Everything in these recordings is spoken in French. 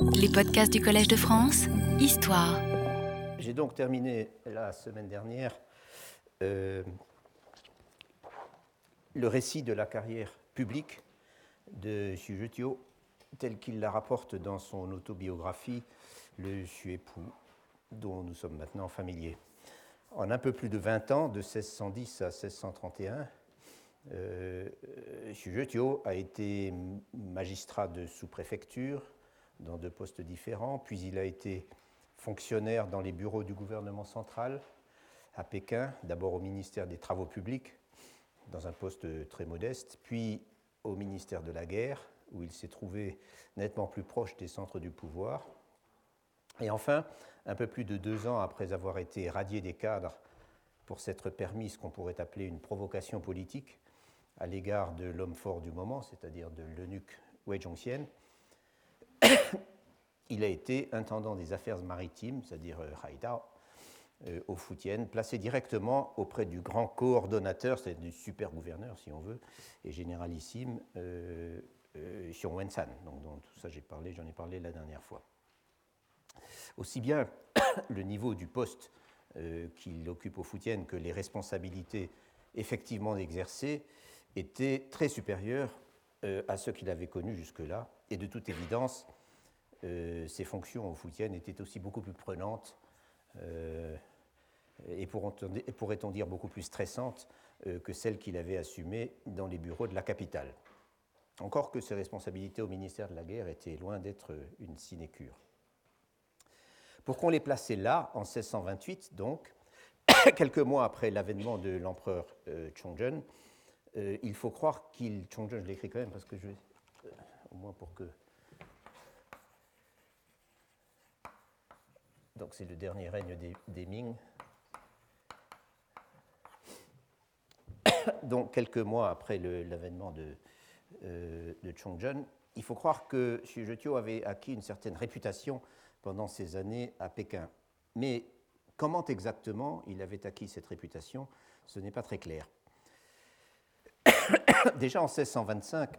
Les podcasts du Collège de France, Histoire. J'ai donc terminé la semaine dernière euh, le récit de la carrière publique de Sujetio tel qu'il la rapporte dans son autobiographie Le Suépoux, dont nous sommes maintenant familiers. En un peu plus de 20 ans, de 1610 à 1631, euh, a été magistrat de sous-préfecture dans deux postes différents, puis il a été fonctionnaire dans les bureaux du gouvernement central à Pékin, d'abord au ministère des Travaux publics, dans un poste très modeste, puis au ministère de la Guerre, où il s'est trouvé nettement plus proche des centres du pouvoir. Et enfin, un peu plus de deux ans après avoir été radié des cadres pour s'être permis ce qu'on pourrait appeler une provocation politique à l'égard de l'homme fort du moment, c'est-à-dire de l'eunuque Wei il a été intendant des affaires maritimes, c'est-à-dire euh, Haïda, euh, au Foutienne, placé directement auprès du grand coordonnateur, c'est du super gouverneur si on veut, et généralissime euh, euh, Wensan. Donc, dont tout ça j'ai parlé, j'en ai parlé la dernière fois. Aussi bien le niveau du poste qu'il occupe au Foutienne que les responsabilités effectivement exercées étaient très supérieures à ceux qu'il avait connus jusque-là, et de toute évidence, ses fonctions au Foutienne étaient aussi beaucoup plus prenantes euh, et pourrait-on dire beaucoup plus stressantes euh, que celles qu'il avait assumées dans les bureaux de la capitale. Encore que ses responsabilités au ministère de la Guerre étaient loin d'être une sinécure. Pour qu'on les plaçait là, en 1628 donc, quelques mois après l'avènement de l'empereur euh, Chongzhen, il faut croire qu'il... Chongzhen, je l'écris quand même parce que je... au moins pour que Donc c'est le dernier règne des, Ming. Donc quelques mois après l'avènement de, euh, Chongzhen, il faut croire que Xu Zhetio avait acquis une certaine réputation pendant ces années à Pékin. Mais comment exactement il avait acquis cette réputation, ce n'est pas très clair. Déjà en 1625,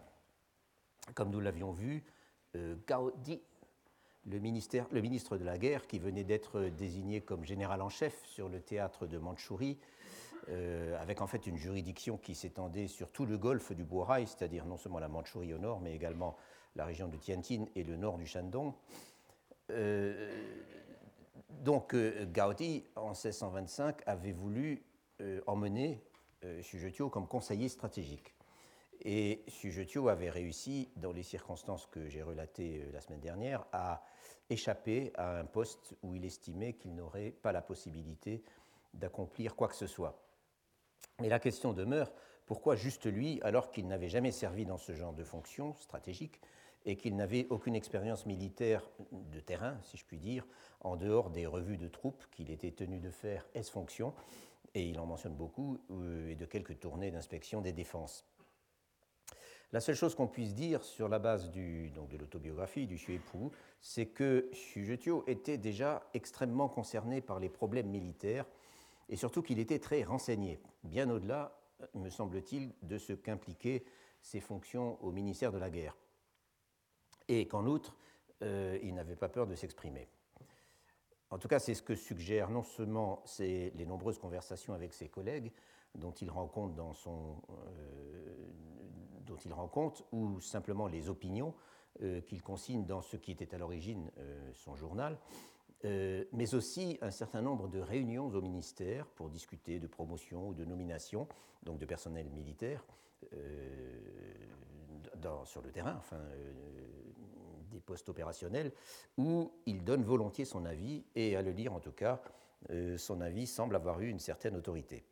comme nous l'avions vu, euh, Gao Di le, ministre de la Guerre, qui venait d'être désigné comme général en chef sur le théâtre de Mandchourie, euh, avec en fait une juridiction qui s'étendait sur tout le golfe du Bohai, c'est-à-dire non seulement la Mandchourie au nord, mais également la région de Tianjin et le nord du Shandong. Euh, donc euh, Gaudi, en 1625, avait voulu emmener Xu comme conseiller stratégique. Et Sujetio avait réussi, dans les circonstances que j'ai relatées euh, la semaine dernière, à échapper à un poste où il estimait qu'il n'aurait pas la possibilité d'accomplir quoi que ce soit. Mais la question demeure, pourquoi juste lui, alors qu'il n'avait jamais servi dans ce genre de fonction stratégique et qu'il n'avait aucune expérience militaire de terrain, si je puis dire, en dehors des revues de troupes qu'il était tenu de faire S-fonction, et il en mentionne beaucoup, euh, et de quelques tournées d'inspection des défenses. La seule chose qu'on puisse dire sur la base de l'autobiographie du Xuepou, c'est que Xu était déjà extrêmement concerné par les problèmes militaires et surtout qu'il était très renseigné, bien au-delà, me semble-t-il, de ce qu'impliquaient ses fonctions au ministère de la Guerre. Et qu'en outre, euh, il n'avait pas peur de s'exprimer. En tout cas, c'est ce que suggèrent non seulement les nombreuses conversations avec ses collègues, euh, dont il rend compte, ou simplement les opinions euh, qu'il consigne dans ce qui était à l'origine euh, son journal, mais aussi un certain nombre de réunions au ministère pour discuter de promotion ou de nomination, donc de personnel militaire sur le terrain, enfin, des postes opérationnels, où il donne volontiers son avis, et à le lire en tout cas, son avis semble avoir eu une certaine autorité.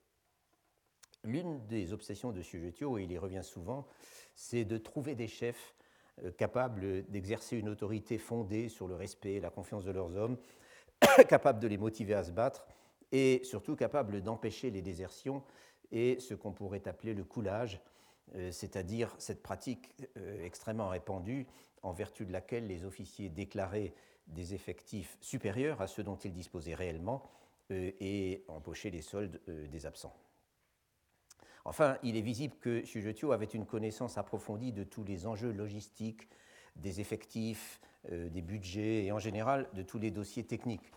L'une des obsessions de Sujetio, et il y revient souvent, c'est de trouver des chefs euh, capables d'exercer une autorité fondée sur le respect et la confiance de leurs hommes, capables de les motiver à se battre et surtout capables d'empêcher les désertions et ce qu'on pourrait appeler le coulage, euh, c'est-à-dire cette pratique euh, extrêmement répandue en vertu de laquelle les officiers déclaraient des effectifs supérieurs à ceux dont ils disposaient réellement et empochaient les soldes des absents. Enfin, il est visible que Sujetio avait une connaissance approfondie de tous les enjeux logistiques, des effectifs, des budgets et en général de tous les dossiers techniques,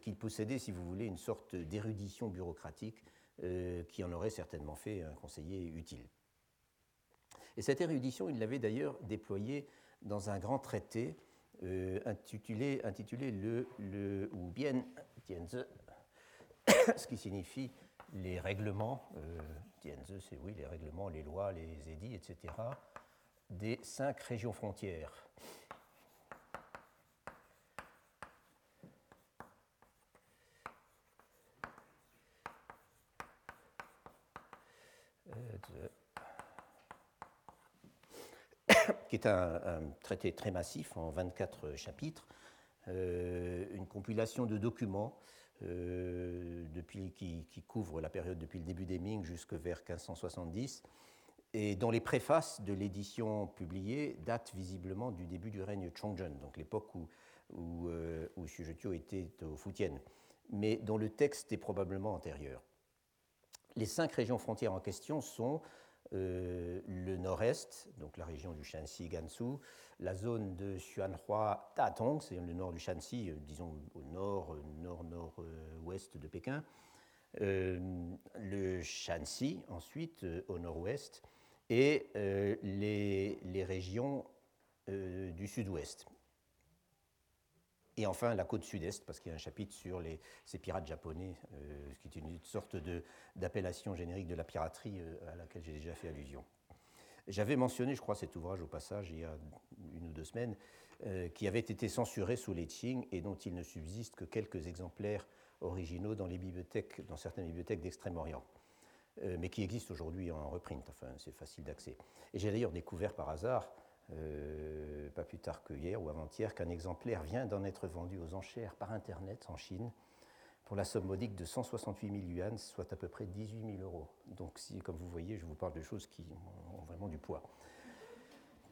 qu'il possédait, si vous voulez, une sorte d'érudition bureaucratique qui en aurait certainement fait un conseiller utile. Et cette érudition, il l'avait d'ailleurs déployée dans un grand traité intitulé, le ou bien Tienze, ce qui signifie les règlements, c'est oui, les règlements, les lois, les édits, etc., des cinq régions frontières. Euh, qui est un, traité très massif en 24 chapitres, euh, une compilation de documents euh, depuis, qui, couvre la période depuis le début des Ming jusqu'à vers 1570, et dont les préfaces de l'édition publiée datent visiblement du début du règne Chongzhen, donc l'époque où, où, euh, où était au Fujian, mais dont le texte est probablement antérieur. Les cinq régions frontières en question sont euh, le nord-est, donc la région du Shanxi, Gansu, la zone de Xuanhua, Tatong, c'est le nord du Shanxi, euh, disons au nord, euh, nord-nord-ouest de Pékin, le Shanxi ensuite au nord-ouest, et les, les, régions du sud-ouest. Et enfin, la côte sud-est, parce qu'il y a un chapitre sur ces pirates japonais, euh, qui est une sorte d'appellation générique de la piraterie euh, à laquelle j'ai déjà fait allusion. J'avais mentionné, je crois, cet ouvrage au passage il y a une ou deux semaines, euh, qui avait été censuré sous les Qing et dont il ne subsiste que quelques exemplaires originaux dans, les bibliothèques, dans certaines bibliothèques d'Extrême-Orient, mais qui existent aujourd'hui en reprint, enfin c'est facile d'accès. Et j'ai d'ailleurs découvert par hasard euh, pas plus tard que hier ou avant-hier, qu'un exemplaire vient d'en être vendu aux enchères par Internet en Chine pour la somme modique de 168 000 yuan, soit à peu près 18 000 euros. Donc, comme vous voyez, je vous parle de choses qui ont vraiment du poids.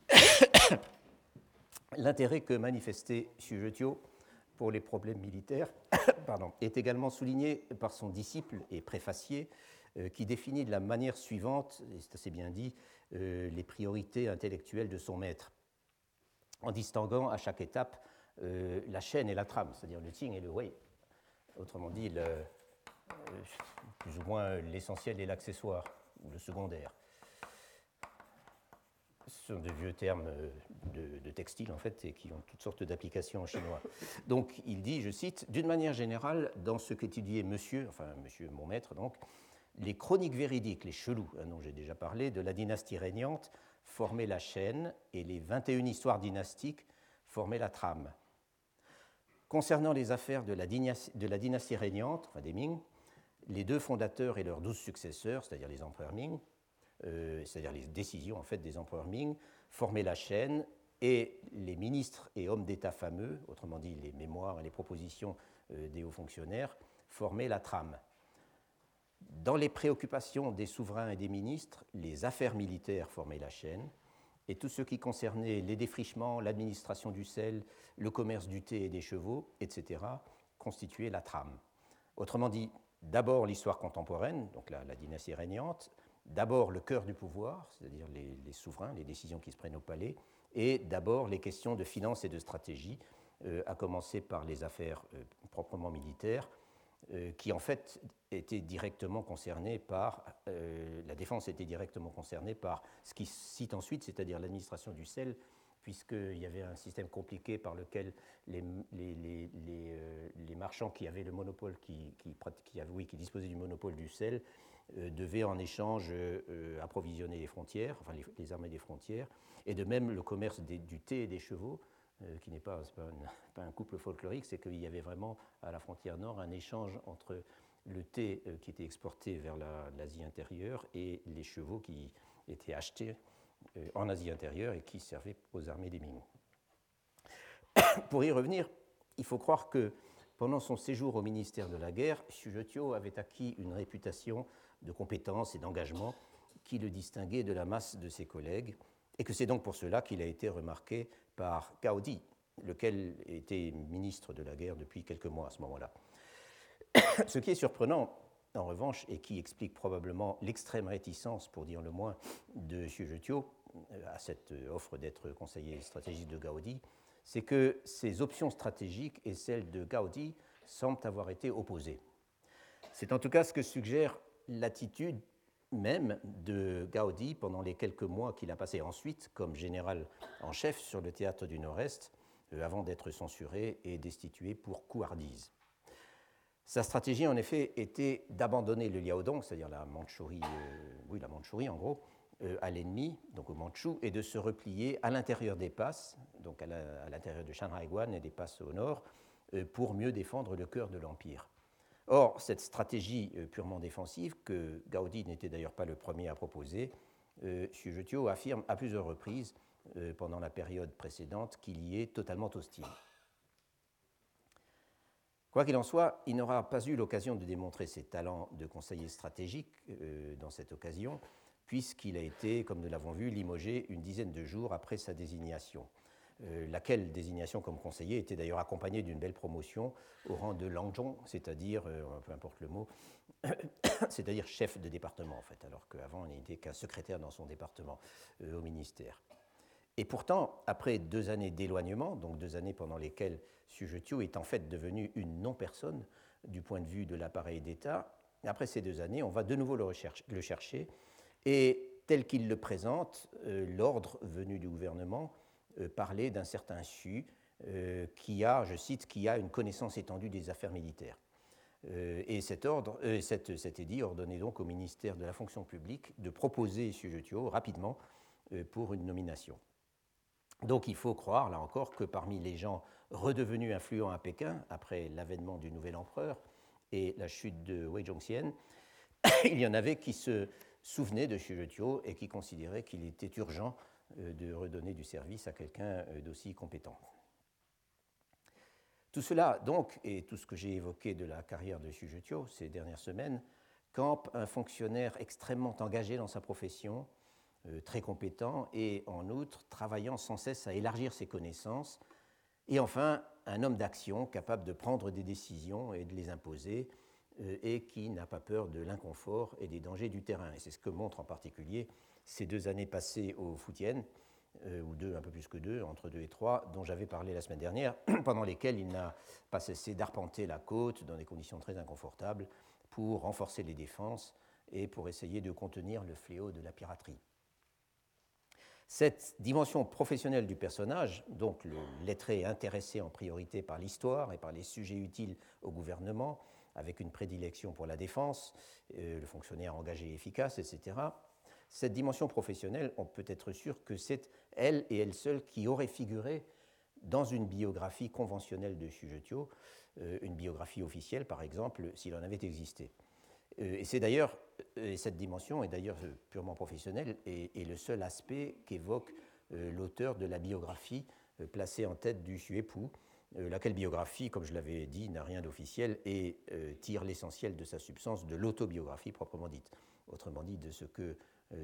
L'intérêt que manifestait Xu pour les problèmes militaires pardon, est également souligné par son disciple et préfacier, euh, qui définit de la manière suivante, et c'est assez bien dit, les priorités intellectuelles de son maître, en distinguant à chaque étape euh, la chaîne et la trame, c'est-à-dire le ting et le wei. Autrement dit, euh, plus ou moins l'essentiel et l'accessoire, ou le secondaire. Ce sont de vieux termes de, textile, en fait, et qui ont toutes sortes d'applications en chinois. Donc, il dit, je cite, D'une manière générale, dans ce qu'étudiait monsieur, enfin, monsieur mon maître, donc, les chroniques véridiques, les chelous, hein, dont j'ai déjà parlé, de la dynastie régnante formaient la chaîne et les 21 histoires dynastiques formaient la trame. Concernant les affaires de la dynastie, régnante, enfin des Ming, les deux fondateurs et leurs douze successeurs, c'est-à-dire les empereurs Ming, euh, c'est-à-dire les décisions en fait des empereurs Ming, formaient la chaîne et les ministres et hommes d'État fameux, autrement dit les mémoires et les propositions euh, des hauts fonctionnaires, formaient la trame. Dans les préoccupations des souverains et des ministres, les affaires militaires formaient la chaîne, et tout ce qui concernait les défrichements, l'administration du sel, le commerce du thé et des chevaux, etc., constituait la trame. Autrement dit, d'abord l'histoire contemporaine, donc la, dynastie régnante, d'abord le cœur du pouvoir, c'est-à-dire les, souverains, les décisions qui se prennent au palais, et d'abord les questions de finance et de stratégie, euh, à commencer par les affaires euh, proprement militaires, qui en fait était directement concerné par, euh, la défense était directement concernée par ce qui cite ensuite, c'est-à-dire l'administration du sel, puisqu'il y avait un système compliqué par lequel les, les, les, euh, les marchands qui avaient le monopole, qui, qui, qui, qui disposaient du monopole du sel, devaient en échange approvisionner les frontières, enfin les, armées des frontières, et de même le commerce du thé et des chevaux euh, qui n'est pas, un couple folklorique, c'est qu'il y avait vraiment à la frontière nord un échange entre le thé euh, qui était exporté vers l'Asie intérieure et les chevaux qui étaient achetés euh, en Asie intérieure et qui servaient aux armées des Ming. Pour y revenir, il faut croire que pendant son séjour au ministère de la Guerre, Xu avait acquis une réputation de compétence et d'engagement qui le distinguait de la masse de ses collègues, et que c'est donc pour cela qu'il a été remarqué par Gaudi, lequel était ministre de la guerre depuis quelques mois à ce moment-là. Ce qui est surprenant, en revanche, et qui explique probablement l'extrême réticence, pour dire le moins, de Xu Zhetio à cette offre d'être conseiller stratégique de Gaudi, c'est que ces options stratégiques et celles de Gaudi semblent avoir été opposées. C'est en tout cas ce que suggère l'attitude même de Gaudi pendant les quelques mois qu'il a passés ensuite comme général en chef sur le théâtre du Nord-Est, euh, avant d'être censuré et destitué pour couardise. Sa stratégie, en effet, était d'abandonner le Liaodong, c'est-à-dire la Mandchourie, euh, oui, la Mandchourie en gros, euh, à l'ennemi, donc au Mandchou, et de se replier à l'intérieur des passes, donc à l'intérieur de Shanhaiguan et des passes au nord, pour mieux défendre le cœur de l'Empire. Or, cette stratégie euh, purement défensive, que Gaudi n'était d'ailleurs pas le premier à proposer, euh, Sujetio affirme à plusieurs reprises euh, pendant la période précédente qu'il y est totalement hostile. Quoi qu'il en soit, il n'aura pas eu l'occasion de démontrer ses talents de conseiller stratégique dans cette occasion, puisqu'il a été, comme nous l'avons vu, limogé une dizaine de jours après sa désignation. Euh, laquelle désignation comme conseiller était d'ailleurs accompagnée d'une belle promotion au rang de Langzhong, c'est-à-dire, euh, peu importe le mot, c'est-à-dire chef de département en fait, alors qu'avant il n'était qu'un secrétaire dans son département euh, au ministère. Et pourtant, après deux années d'éloignement, donc deux années pendant lesquelles Sujetio est en fait devenu une non-personne du point de vue de l'appareil d'État, après ces deux années, on va de nouveau le, chercher, et tel qu'il le présente, l'ordre venu du gouvernement parler d'un certain Su euh, qui a, je cite, qui a une connaissance étendue des affaires militaires. Euh, et cet, ordre, cet, cet, édit ordonnait donc au ministère de la fonction publique de proposer Sujetio rapidement pour une nomination. Donc il faut croire, là encore, que parmi les gens redevenus influents à Pékin, après l'avènement du nouvel empereur et la chute de Wei Zhongxian, il y en avait qui se souvenaient de Sujetio et qui considéraient qu'il était urgent euh, de redonner du service à quelqu'un euh, d'aussi compétent. Tout cela, donc, et tout ce que j'ai évoqué de la carrière de Sujetio ces dernières semaines, campe un fonctionnaire extrêmement engagé dans sa profession, euh, très compétent et, en outre, travaillant sans cesse à élargir ses connaissances, et enfin, un homme d'action capable de prendre des décisions et de les imposer, et qui n'a pas peur de l'inconfort et des dangers du terrain. Et c'est ce que montre en particulier ces deux années passées au Foutienne, euh, ou deux, un peu plus que deux, entre deux et trois, dont j'avais parlé la semaine dernière, pendant lesquelles il n'a pas cessé d'arpenter la côte dans des conditions très inconfortables pour renforcer les défenses et pour essayer de contenir le fléau de la piraterie. Cette dimension professionnelle du personnage, donc le lettré intéressé en priorité par l'histoire et par les sujets utiles au gouvernement, avec une prédilection pour la défense, euh, le fonctionnaire engagé et efficace, etc., cette dimension professionnelle, on peut être sûr que c'est elle et elle seule qui aurait figuré dans une biographie conventionnelle de Sujetio, euh, une biographie officielle par exemple, s'il en avait existé. Euh, et c'est d'ailleurs, euh, cette dimension est d'ailleurs purement professionnelle et, le seul aspect qu'évoque l'auteur de la biographie placée en tête du Suépou, laquelle biographie, comme je l'avais dit, n'a rien d'officiel et tire l'essentiel de sa substance de l'autobiographie proprement dite, autrement dit de ce que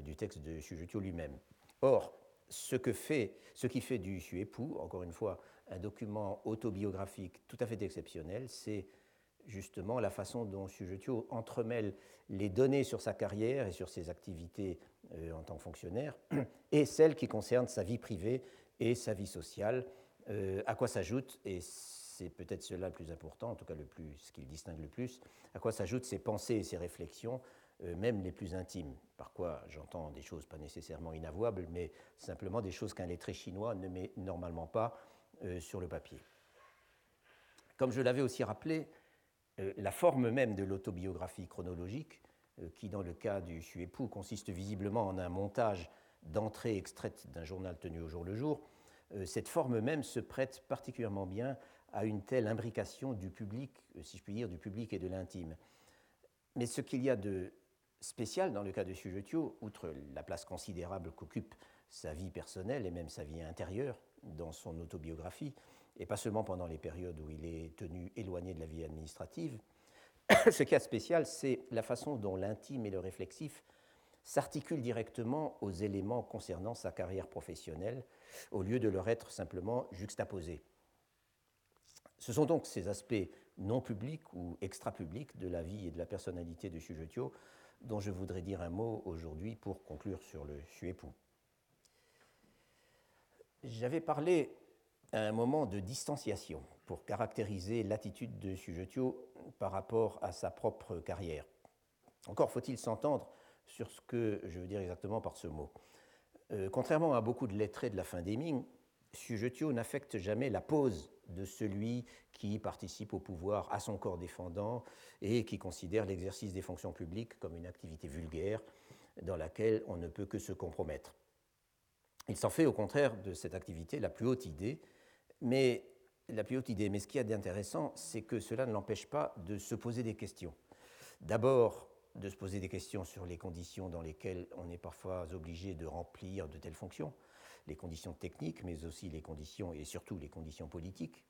du texte de Sujetio lui-même. Or, ce, que fait, ce qui fait du Suépou, encore une fois, un document autobiographique tout à fait exceptionnel, c'est justement la façon dont Sujetio entremêle les données sur sa carrière et sur ses activités euh, en tant que fonctionnaire et celles qui concernent sa vie privée et sa vie sociale, euh, à quoi s'ajoute, et c'est peut-être cela le plus important, en tout cas le plus, ce qui le distingue le plus, à quoi s'ajoutent ses pensées et ses réflexions euh, même les plus intimes. Par quoi j'entends des choses pas nécessairement inavouables, mais simplement des choses qu'un lettré chinois ne met normalement pas euh, sur le papier. Comme je l'avais aussi rappelé, euh, la forme même de l'autobiographie chronologique, qui dans le cas du Suépou consiste visiblement en un montage d'entrées extraites d'un journal tenu au jour le jour, cette forme même se prête particulièrement bien à une telle imbrication du public, si je puis dire, du public et de l'intime. Mais ce qu'il y a de spécial dans le cas de Sujetio, outre la place considérable qu'occupe sa vie personnelle et même sa vie intérieure dans son autobiographie, et pas seulement pendant les périodes où il est tenu éloigné de la vie administrative, ce est spécial, c'est la façon dont l'intime et le réflexif s'articulent directement aux éléments concernant sa carrière professionnelle, au lieu de leur être simplement juxtaposés. Ce sont donc ces aspects non publics ou extra-publics de la vie et de la personnalité de Sujetio dont je voudrais dire un mot aujourd'hui pour conclure sur le Suépou. J'avais parlé un moment de distanciation pour caractériser l'attitude de Sujetio par rapport à sa propre carrière. Encore faut-il s'entendre sur ce que je veux dire exactement par ce mot. Euh, contrairement à beaucoup de lettrés de la fin des Ming, Sujetio n'affecte jamais la pose de celui qui participe au pouvoir à son corps défendant et qui considère l'exercice des fonctions publiques comme une activité vulgaire dans laquelle on ne peut que se compromettre. Il s'en fait au contraire de cette activité la plus haute idée, mais la plus haute idée. Mais ce qui est d'intéressant, c'est que cela ne l'empêche pas de se poser des questions. D'abord, de se poser des questions sur les conditions dans lesquelles on est parfois obligé de remplir de telles fonctions, les conditions techniques, mais aussi les conditions et surtout les conditions politiques.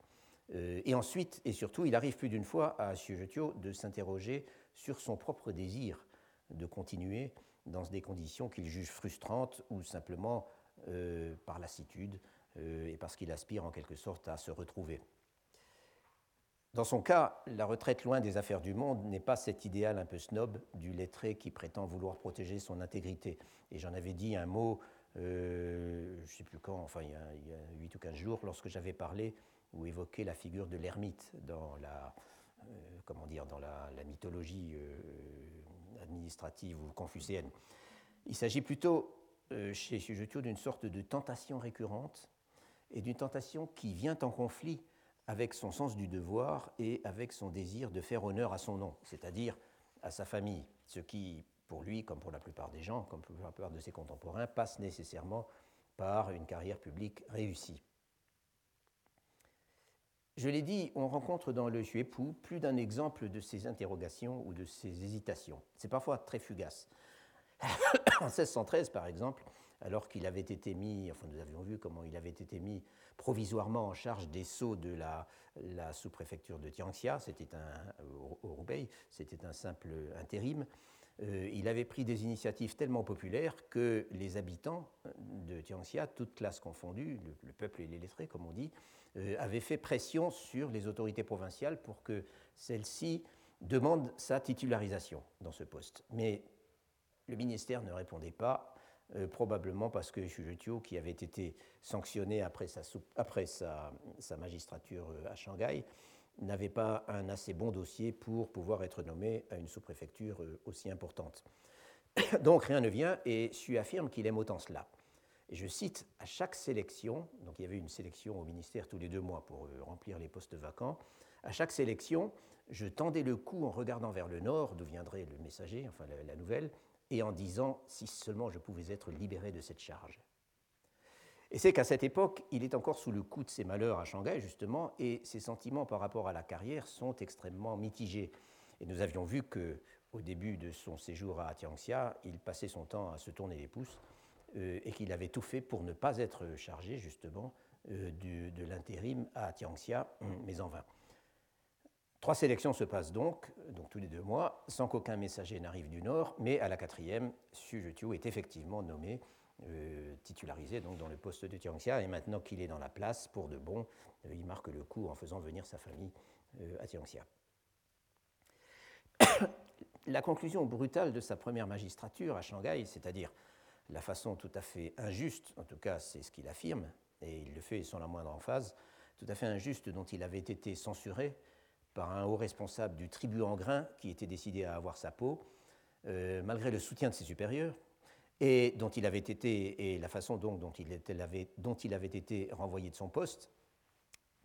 Euh, et ensuite, et surtout, il arrive plus d'une fois à Sujetio de s'interroger sur son propre désir de continuer dans des conditions qu'il juge frustrantes ou simplement euh, par lassitude euh, et parce qu'il aspire en quelque sorte à se retrouver. Dans son cas, la retraite loin des affaires du monde n'est pas cet idéal un peu snob du lettré qui prétend vouloir protéger son intégrité. Et j'en avais dit un mot, euh, je ne sais plus quand, enfin il y, a, il 8 ou 15 jours, lorsque j'avais parlé ou évoqué la figure de l'ermite dans la, euh, comment dire, dans la, mythologie euh, administrative ou confucéenne. Il s'agit plutôt chez Sujetio d'une sorte de tentation récurrente et d'une tentation qui vient en conflit avec son sens du devoir et avec son désir de faire honneur à son nom, c'est-à-dire à sa famille, ce qui, pour lui, comme pour la plupart des gens, comme pour la plupart de ses contemporains, passe nécessairement par une carrière publique réussie. Je l'ai dit, on rencontre dans le Chuépou plus d'un exemple de ces interrogations ou de ces hésitations. C'est parfois très fugace. en 1613, par exemple, alors qu'il avait été mis, enfin nous avions vu comment il avait été mis provisoirement en charge des sceaux de la, sous-préfecture de Tianxia, c'était un, au, c'était un simple intérim. Euh, il avait pris des initiatives tellement populaires que les habitants de Tianxia, toutes classes confondues, le, peuple et les lettrés comme on dit, euh, avaient fait pression sur les autorités provinciales pour que celles-ci demandent sa titularisation dans ce poste. Mais le ministère ne répondait pas euh, probablement parce que Xujetio, qui avait été sanctionné après sa, magistrature à Shanghai, n'avait pas un assez bon dossier pour pouvoir être nommé à une sous-préfecture euh, aussi importante. Donc rien ne vient et Xu affirme qu'il aime autant cela. Et je cite, à chaque sélection, donc il y avait une sélection au ministère tous les deux mois pour remplir les postes vacants, à chaque sélection, je tendais le cou en regardant vers le nord, d'où viendrait le messager, enfin la nouvelle, et en disant si seulement je pouvais être libéré de cette charge. Et c'est qu'à cette époque, il est encore sous le coup de ses malheurs à Shanghai, justement, et ses sentiments par rapport à la carrière sont extrêmement mitigés. Et nous avions vu que, au début de son séjour à Tianxia, il passait son temps à se tourner les pouces euh, et qu'il avait tout fait pour ne pas être chargé, justement, euh, de l'intérim à Tianxia, mais en vain. Trois sélections se passent donc, donc tous les deux mois, sans qu'aucun messager n'arrive du Nord, mais à la quatrième, Xu est effectivement nommé, euh, titularisé donc dans le poste de Tianxia, et maintenant qu'il est dans la place, pour de bon, euh, il marque le coup en faisant venir sa famille euh, à Tianxia. la conclusion brutale de sa première magistrature à Shanghai, c'est-à-dire la façon tout à fait injuste, en tout cas c'est ce qu'il affirme, et il le fait sans la moindre emphase, tout à fait injuste dont il avait été censuré par un haut responsable du tribut en grain qui était décidé à avoir sa peau, malgré le soutien de ses supérieurs, et dont il avait été, et la façon donc dont il, avait, dont il avait été renvoyé de son poste,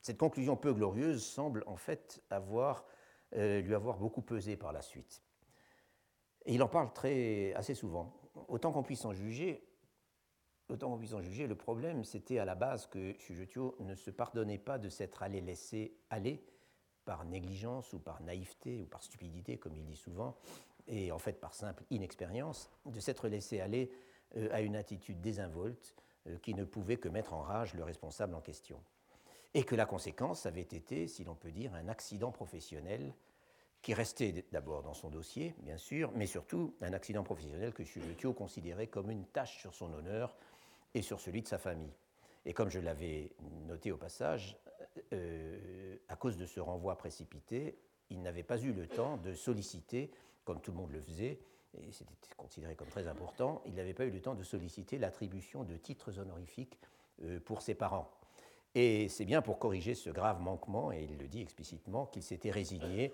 cette conclusion peu glorieuse semble en fait avoir, euh, lui avoir beaucoup pesé par la suite. Il en parle très, assez souvent. Autant qu'on puisse en juger, autant qu'on puisse en juger, le problème c'était à la base que Sujetio ne se pardonnait pas de s'être allé laisser aller par négligence ou par naïveté ou par stupidité, comme il dit souvent, et en fait par simple inexpérience, de s'être laissé aller euh, à une attitude désinvolte euh, qui ne pouvait que mettre en rage le responsable en question. Et que la conséquence avait été, si l'on peut dire, un accident professionnel qui restait d'abord dans son dossier, bien sûr, mais surtout un accident professionnel que Chulutio considérait comme une tâche sur son honneur et sur celui de sa famille. Et comme je l'avais noté au passage, euh, à cause de ce renvoi précipité, il n'avait pas eu le temps de solliciter, comme tout le monde le faisait, et c'était considéré comme très important, il n'avait pas eu le temps de solliciter l'attribution de titres honorifiques euh, pour ses parents. Et c'est bien pour corriger ce grave manquement, et il le dit explicitement, qu'il s'était résigné,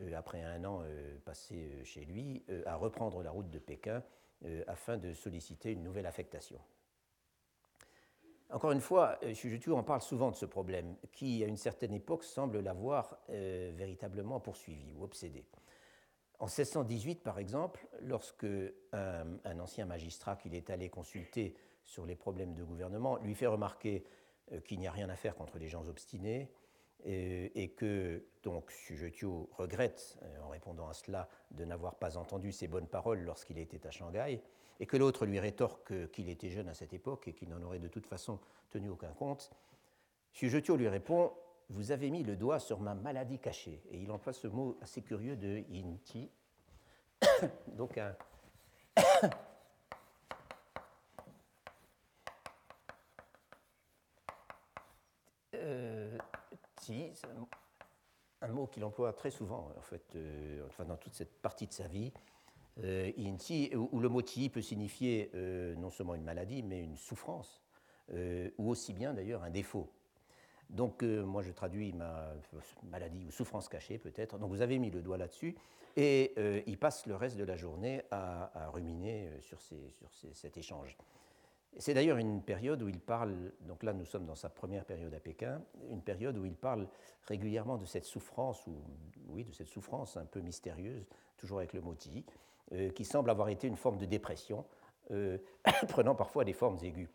euh, après un an euh, passé chez lui, à reprendre la route de Pékin afin de solliciter une nouvelle affectation. Encore une fois, Xu en parle souvent de ce problème, qui, à une certaine époque, semble l'avoir véritablement poursuivi ou obsédé. En 1618, par exemple, lorsque un, ancien magistrat qu'il est allé consulter sur les problèmes de gouvernement lui fait remarquer euh, qu'il n'y a rien à faire contre les gens obstinés et, que donc Sujetio regrette, euh, en répondant à cela, de n'avoir pas entendu ces bonnes paroles lorsqu'il était à Shanghai, et que l'autre lui rétorque qu'il était jeune à cette époque et qu'il n'en aurait de toute façon tenu aucun compte, Sujetio lui répond Vous avez mis le doigt sur ma maladie cachée. Et il emploie ce mot assez curieux de Yinti, donc un, c'est un, mot qu'il emploie très souvent, en fait, euh, enfin, dans toute cette partie de sa vie. Euh, où, le mot ti peut signifier euh, non seulement une maladie, mais une souffrance, euh, ou aussi bien d'ailleurs un défaut. Donc moi je traduis ma maladie ou souffrance cachée peut-être. Donc vous avez mis le doigt là-dessus et il passe le reste de la journée à, ruminer sur, sur cet échange. C'est d'ailleurs une période où il parle, donc là nous sommes dans sa première période à Pékin, une période où il parle régulièrement de cette souffrance, ou oui, de cette souffrance un peu mystérieuse, toujours avec le mot euh, qui semble avoir été une forme de dépression, euh, prenant parfois des formes aiguës.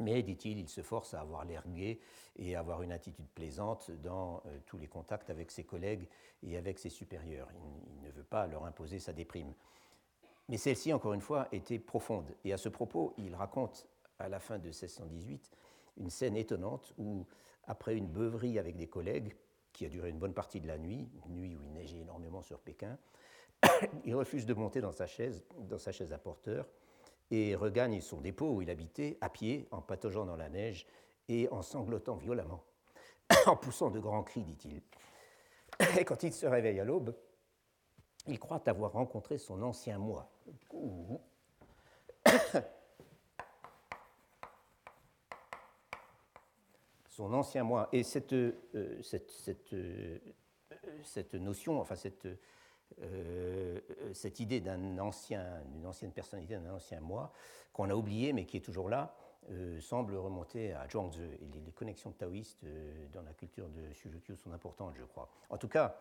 Mais, dit-il, il se force à avoir l'air gai et à avoir une attitude plaisante dans euh, tous les contacts avec ses collègues et avec ses supérieurs. il ne veut pas leur imposer sa déprime. Mais celle-ci, encore une fois, était profonde. Et à ce propos, il raconte à la fin de 1618 une scène étonnante où, après une beuverie avec des collègues, qui a duré une bonne partie de la nuit, une nuit où il neigeait énormément sur Pékin, il refuse de monter dans sa chaise, dans sa chaise à porteur, et regagne son dépôt où il habitait à pied, en pataugeant dans la neige et en sanglotant violemment, en poussant de grands cris, dit-il. Et quand il se réveille à l'aube, il croit avoir rencontré son ancien moi. son ancien moi. Et cette, euh, cette, cette, euh, cette, notion, enfin cette, euh, cette idée d'un ancien, d'une ancienne personnalité, d'un ancien moi, qu'on a oublié mais qui est toujours là, semble remonter à Zhuangzi. Et les, connexions taoïstes dans la culture de Xu sont importantes, je crois. En tout cas,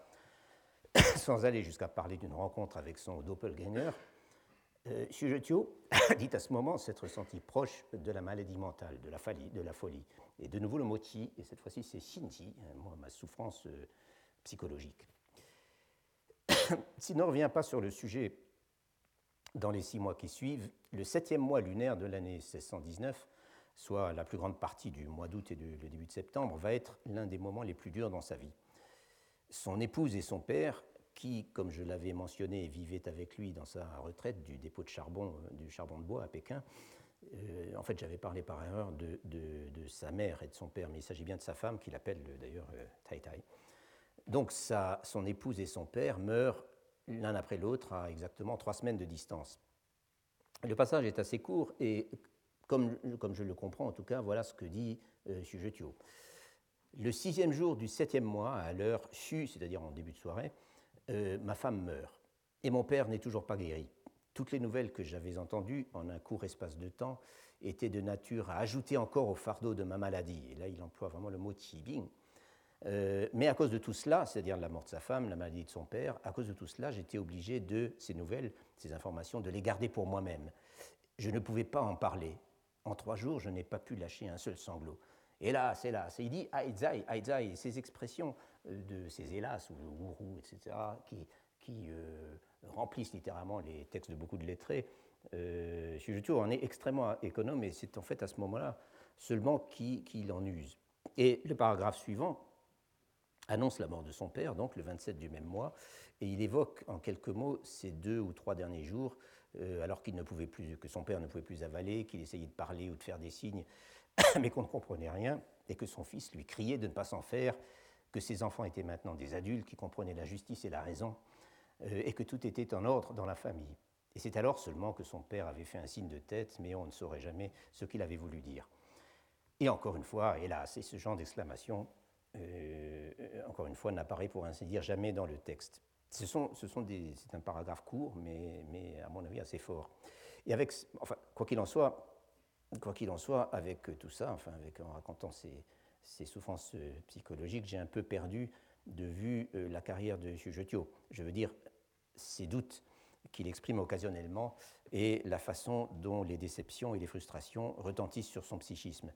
sans aller jusqu'à parler d'une rencontre avec son doppelganger, euh, dit à ce moment s'être senti proche de la maladie mentale, de la, folie. Et de nouveau le mot et cette fois-ci c'est shinji, hein, ma souffrance euh, psychologique. S'il ne revient pas sur le sujet dans les six mois qui suivent, le septième mois lunaire de l'année 1619, soit la plus grande partie du mois d'août et du début de septembre, va être l'un des moments les plus durs dans sa vie. Son épouse et son père, qui, comme je l'avais mentionné, vivaient avec lui dans sa retraite du dépôt de charbon, euh, du charbon de bois à Pékin, euh, en fait, j'avais parlé par erreur de, sa mère et de son père, mais il s'agit bien de sa femme, qu'il appelle euh, d'ailleurs Tai Tai. Donc, sa, son épouse et son père meurent l'un après l'autre à exactement trois semaines de distance. Le passage est assez court et, comme, je le comprends en tout cas, voilà ce que dit euh, le sixième jour du septième mois, à l'heure chu, c'est-à-dire en début de soirée, euh, ma femme meurt. Et mon père n'est toujours pas guéri. Toutes les nouvelles que j'avais entendues en un court espace de temps étaient de nature à ajouter encore au fardeau de ma maladie. Et là, il emploie vraiment le mot tibing. Euh, mais à cause de tout cela, c'est-à-dire la mort de sa femme, la maladie de son père, à cause de tout cela, j'étais obligé de ces nouvelles, ces informations, de les garder pour moi-même. Je ne pouvais pas en parler. En trois jours, je n'ai pas pu lâcher un seul sanglot. Hélas, hélas. Il dit Aizai, Aizai, ces expressions euh, de ces hélas ou gourou, etc., qui, euh, remplissent littéralement les textes de beaucoup de lettrés. Euh, en est extrêmement économe et c'est en fait à ce moment-là seulement qu'il en use. Et le paragraphe suivant annonce la mort de son père, donc le 27 du même mois, et il évoque en quelques mots ces deux ou trois derniers jours, euh, alors qu'il ne pouvait plus, que son père ne pouvait plus avaler, qu'il essayait de parler ou de faire des signes, mais qu'on ne comprenait rien, et que son fils lui criait de ne pas s'en faire, que ses enfants étaient maintenant des adultes qui comprenaient la justice et la raison, euh, et que tout était en ordre dans la famille. Et c'est alors seulement que son père avait fait un signe de tête, mais on ne saurait jamais ce qu'il avait voulu dire. Et encore une fois, hélas, et ce genre d'exclamation, euh, encore une fois, n'apparaît pour ainsi dire jamais dans le texte. Ce sont, des, c'est un paragraphe court, mais, à mon avis assez fort. Et avec, enfin, quoi qu'il en soit, quoi qu'il en soit, avec tout ça, enfin, avec, en racontant ces, ces souffrances euh, psychologiques, j'ai un peu perdu de vue euh, la carrière de Jotio. Je veux dire, ses doutes qu'il exprime occasionnellement et la façon dont les déceptions et les frustrations retentissent sur son psychisme.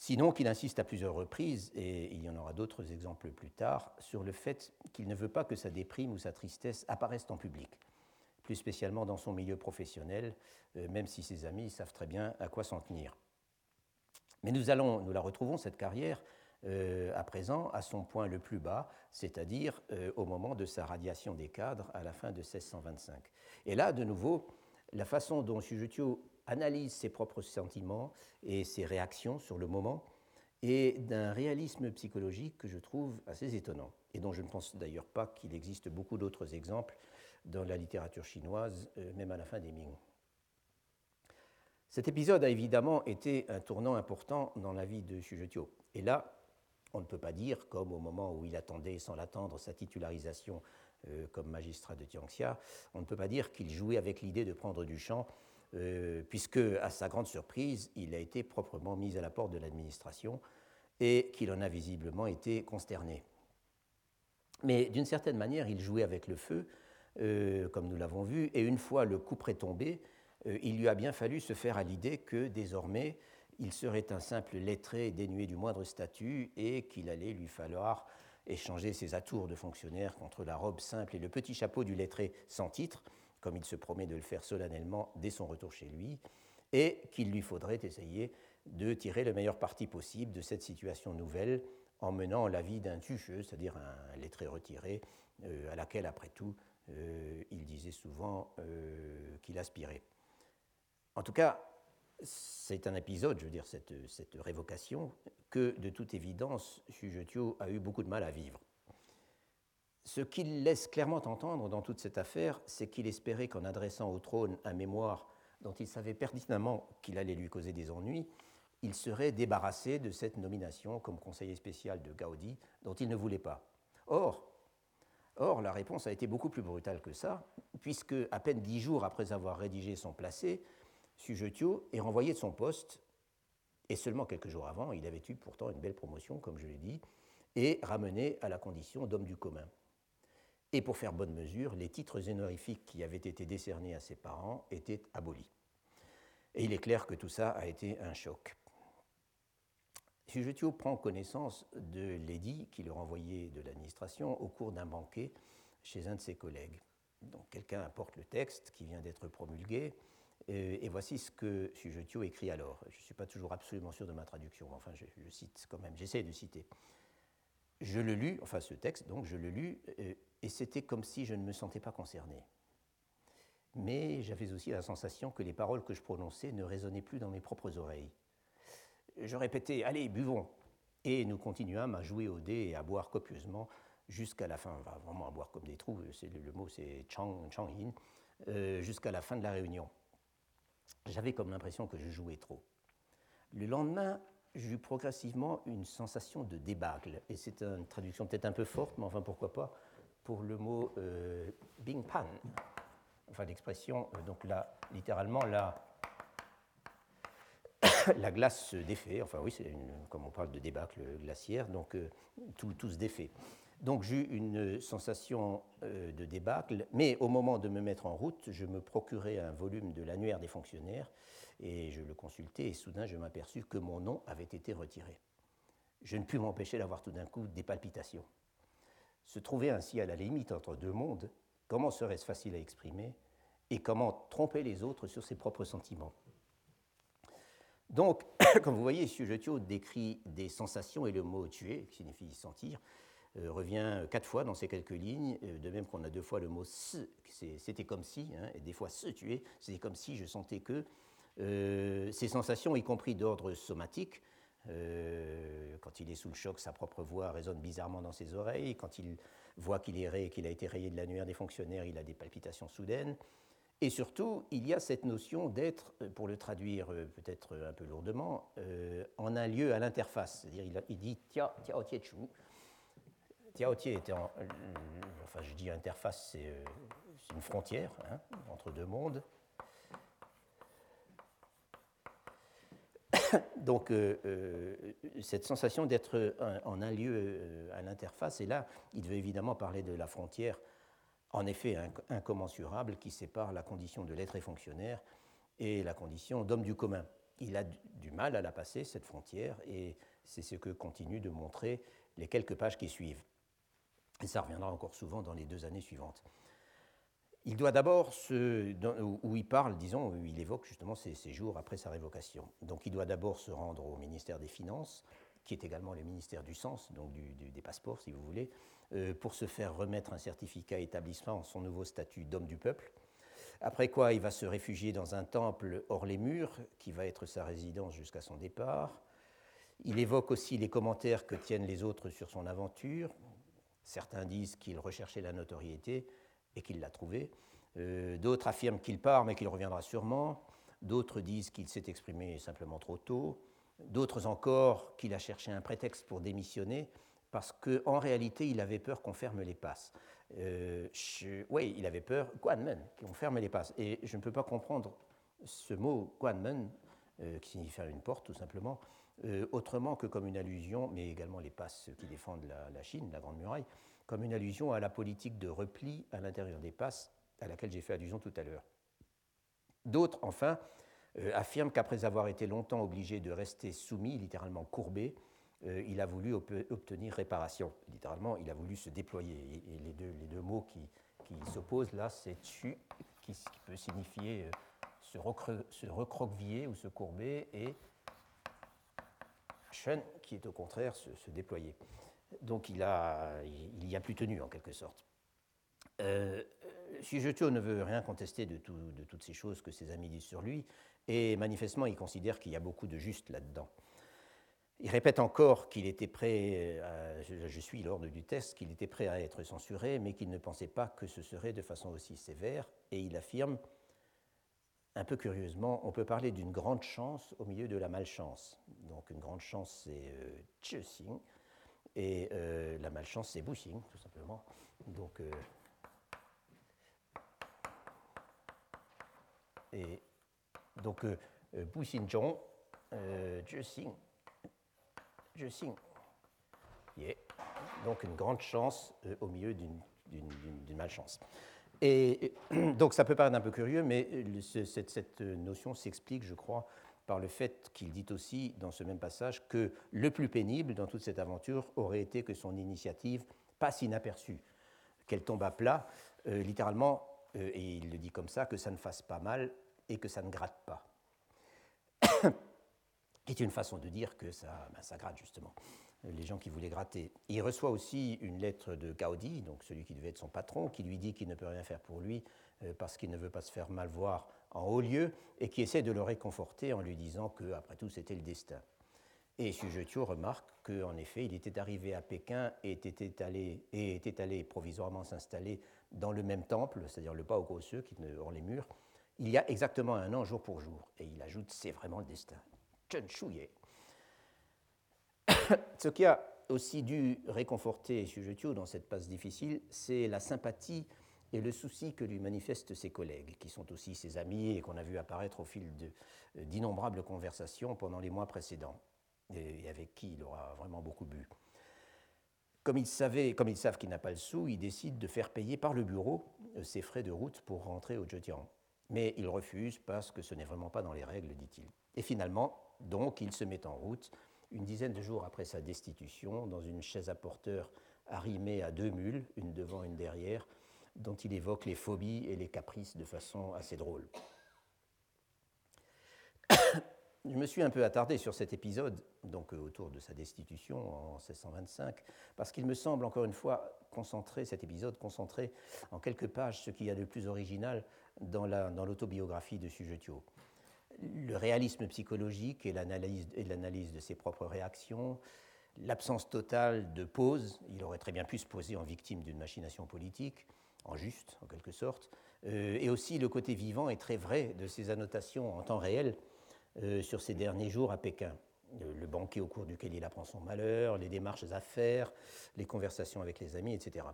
Sinon qu'il insiste à plusieurs reprises, et il y en aura d'autres exemples plus tard, sur le fait qu'il ne veut pas que sa déprime ou sa tristesse apparaissent en public, plus spécialement dans son milieu professionnel, euh, même si ses amis savent très bien à quoi s'en tenir. Mais nous, allons, nous la retrouvons, cette carrière, euh, à présent, à son point le plus bas, c'est-à-dire euh, au moment de sa radiation des cadres à la fin de 1625. Et là, de nouveau, la façon dont Sujetio analyse ses propres sentiments et ses réactions sur le moment est d'un réalisme psychologique que je trouve assez étonnant, et dont je ne pense d'ailleurs pas qu'il existe beaucoup d'autres exemples dans la littérature chinoise, euh, même à la fin des Ming. Cet épisode a évidemment été un tournant important dans la vie de Xu Et là, on ne peut pas dire, comme au moment où il attendait sans l'attendre sa titularisation euh, comme magistrat de Tianxia, on ne peut pas dire qu'il jouait avec l'idée de prendre du champ, euh, puisque, à sa grande surprise, il a été proprement mis à la porte de l'administration et qu'il en a visiblement été consterné. Mais d'une certaine manière, il jouait avec le feu, euh, comme nous l'avons vu, et une fois le coup près tombé, euh, il lui a bien fallu se faire à l'idée que désormais il serait un simple lettré dénué du moindre statut et qu'il allait lui falloir échanger ses atours de fonctionnaire contre la robe simple et le petit chapeau du lettré sans titre, comme il se promet de le faire solennellement dès son retour chez lui, et qu'il lui faudrait essayer de tirer le meilleur parti possible de cette situation nouvelle en menant la vie d'un tucheux, c'est-à-dire un lettré retiré, euh, à laquelle, après tout, euh, il disait souvent qu'il aspirait. En tout cas, c'est un épisode, je veux dire, cette, révocation, que de toute évidence, Xujetio a eu beaucoup de mal à vivre. Ce qu'il laisse clairement entendre dans toute cette affaire, c'est qu'il espérait qu'en adressant au trône un mémoire dont il savait pertinemment qu'il allait lui causer des ennuis, il serait débarrassé de cette nomination comme conseiller spécial de Gaudi dont il ne voulait pas. Or, or, la réponse a été beaucoup plus brutale que ça, puisque à peine dix jours après avoir rédigé son placé, Sujetio est renvoyé de son poste, et seulement quelques jours avant, il avait eu pourtant une belle promotion, comme je l'ai dit, et ramené à la condition d'homme du commun. Et pour faire bonne mesure, les titres honorifiques qui avaient été décernés à ses parents étaient abolis. Et il est clair que tout ça a été un choc. Sujetio prend connaissance de l'édit qui le renvoyait de l'administration au cours d'un banquet chez un de ses collègues. Donc quelqu'un apporte le texte qui vient d'être promulgué, et, voici ce que Sujetio écrit alors. Je ne suis pas toujours absolument sûr de ma traduction, mais enfin je, cite quand même, j'essaie de citer. Je le lus, enfin ce texte, donc je le lus, euh, et c'était comme si je ne me sentais pas concerné. Mais j'avais aussi la sensation que les paroles que je prononçais ne résonnaient plus dans mes propres oreilles. Je répétais Allez, buvons Et nous continuâmes à jouer au dé et à boire copieusement jusqu'à la fin, vraiment à boire comme des trous, le, mot c'est chang, chang euh, jusqu'à la fin de la réunion j'avais comme l'impression que je jouais trop. Le lendemain, j'eus progressivement une sensation de débâcle. Et c'est une traduction peut-être un peu forte, mais enfin pourquoi pas, pour le mot euh, bing pan. Enfin l'expression, euh, donc là, littéralement, la, la glace se défait. Enfin oui, c'est comme on parle de débâcle glaciaire, donc euh, tout, tout se défait. Donc eu une sensation euh, de débâcle, mais au moment de me mettre en route, je me procurais un volume de l'annuaire des fonctionnaires et je le consultais et soudain je m'aperçus que mon nom avait été retiré. Je ne pus m'empêcher d'avoir tout d'un coup des palpitations. Se trouver ainsi à la limite entre deux mondes, comment serait-ce facile à exprimer et comment tromper les autres sur ses propres sentiments. Donc, comme vous voyez, Sujetio décrit des sensations et le mot tuer, qui signifie sentir, euh, revient quatre fois dans ces quelques lignes, euh, de même qu'on a deux fois le mot se, c'était comme si, hein, et des fois se tuer, c'était comme si je sentais que euh, ces sensations, y compris d'ordre somatique, quand il est sous le choc, sa propre voix résonne bizarrement dans ses oreilles, quand il voit qu'il est a été rayé de l'annuaire des fonctionnaires, il a des palpitations soudaines, Et surtout, il y a cette notion d'être, pour le traduire peut-être un peu lourdement, en un lieu à l'interface. C'est-à-dire, il, dit Tia, tia, Tiaotier était en, enfin je dis interface, c'est une frontière hein, entre deux mondes. Donc, euh, euh, cette sensation d'être en un lieu euh, à l'interface, et là, il veut évidemment parler de la frontière, en effet incommensurable, qui sépare la condition de l'être et fonctionnaire et la condition d'homme du commun. Il a du mal à la passer, cette frontière, et c'est ce que continuent de montrer les quelques pages qui suivent. Et ça reviendra encore souvent dans les deux années suivantes. Il doit d'abord où il parle, disons, où il évoque justement ces, jours après sa révocation. Donc il doit d'abord se rendre au ministère des Finances, qui est également le ministère du Sens, donc des passeports, si vous voulez, euh, pour se faire remettre un certificat établissement en son nouveau statut d'homme du peuple. Après quoi, il va se réfugier dans un temple hors les murs, qui va être sa résidence jusqu'à son départ. Il évoque aussi les commentaires que tiennent les autres sur son aventure. Certains disent qu'il recherchait la notoriété, et qu'il l'a trouvé. Euh, d'autres affirment qu'il part mais qu'il reviendra sûrement. D'autres disent qu'il s'est exprimé simplement trop tôt. D'autres encore qu'il a cherché un prétexte pour démissionner parce qu'en réalité, il avait peur qu'on ferme les passes. Euh, oui, il avait peur, Guanmen, qu'on ferme les passes. Et je ne peux pas comprendre ce mot Guanmen, euh, qui signifie faire une porte tout simplement, autrement que comme une allusion, mais également les passes qui défendent la Chine, la Grande Muraille, comme une allusion à la politique de repli à l'intérieur des passes à laquelle j'ai fait allusion tout à l'heure. D'autres, enfin, euh, affirment qu'après avoir été longtemps obligé de rester soumis, littéralement courbé, euh, il a voulu obtenir réparation. Littéralement, il a voulu se déployer. Et, les, deux, mots qui, s'opposent là, c'est tu, qui, peut signifier euh, se, recroqueviller ou se courber, et shen, qui est au contraire se déployer. Donc il, a, il y a plus tenu en quelque sorte. Euh, ne veut rien contester de, de, toutes ces choses que ses amis disent sur lui, et manifestement il considère qu'il y a beaucoup de juste là-dedans. Il répète encore qu'il était prêt, je, suis l'ordre du test, qu'il était prêt à être censuré, mais qu'il ne pensait pas que ce serait de façon aussi sévère, et il affirme, un peu curieusement, on peut parler d'une grande chance au milieu de la malchance. Donc une grande chance, c'est euh, et euh, la malchance, c'est Bushing, tout simplement. Donc, euh, et donc euh, Buxing Zhong, Zhixing, Zhixing. Yeah. Donc une grande chance au milieu d'une malchance. Et, donc ça peut paraître un peu curieux, mais cette notion s'explique, je crois, par le fait qu'il dit aussi dans ce même passage que le plus pénible dans toute cette aventure aurait été que son initiative passe inaperçue, qu'elle tombe à plat, euh, littéralement, euh, et il le dit comme ça, que ça ne fasse pas mal et que ça ne gratte pas. C'est une façon de dire que ça, ben, ça gratte justement, les gens qui voulaient gratter. Il reçoit aussi une lettre de Gaudi, donc celui qui devait être son patron, qui lui dit qu'il ne peut rien faire pour lui euh, parce qu'il ne veut pas se faire mal voir en haut lieu et qui essaie de le réconforter en lui disant que, après tout, c'était le destin. Et Sujetio remarque qu'en effet, il était arrivé à Pékin et était allé, et était allé provisoirement s'installer dans le même temple, c'est-à-dire le gros qui est hors les murs, il y a exactement un an, jour pour jour. Et il ajoute c'est vraiment le destin. Chen Shuye. Ce qui a aussi dû réconforter Sujetio dans cette passe difficile, c'est la sympathie et le souci que lui manifestent ses collègues, qui sont aussi ses amis et qu'on a vu apparaître au fil euh, d'innombrables conversations pendant les mois précédents, et avec qui il aura vraiment beaucoup bu. Comme ils, savaient, comme ils savent qu'il n'a pas le sou, ils décident de faire payer par le bureau euh, ses frais de route pour rentrer au Zhejiang. Mais il refuse parce que ce n'est vraiment pas dans les règles, dit-il. Et finalement, donc, il se met en route, une dizaine de jours après sa destitution, dans une chaise à porteur arrimée à deux mules, une devant, une derrière, dont il évoque les phobies et les caprices de façon assez drôle. Je me suis un peu attardé sur cet épisode, donc euh, autour de sa destitution en 1625, parce qu'il me semble encore une fois concentrer cet épisode, concentrer en quelques pages ce qu'il y a de plus original dans l'autobiographie de Sujetio. Le réalisme psychologique et l'analyse de ses propres réactions, l'absence totale de pause, il aurait très bien pu se poser en victime d'une machination politique, en juste en quelque sorte, et aussi le côté vivant et très vrai de ses annotations en temps réel sur ses derniers jours à Pékin le banquet au cours duquel il apprend son malheur, les démarches à faire, les conversations avec les amis, etc.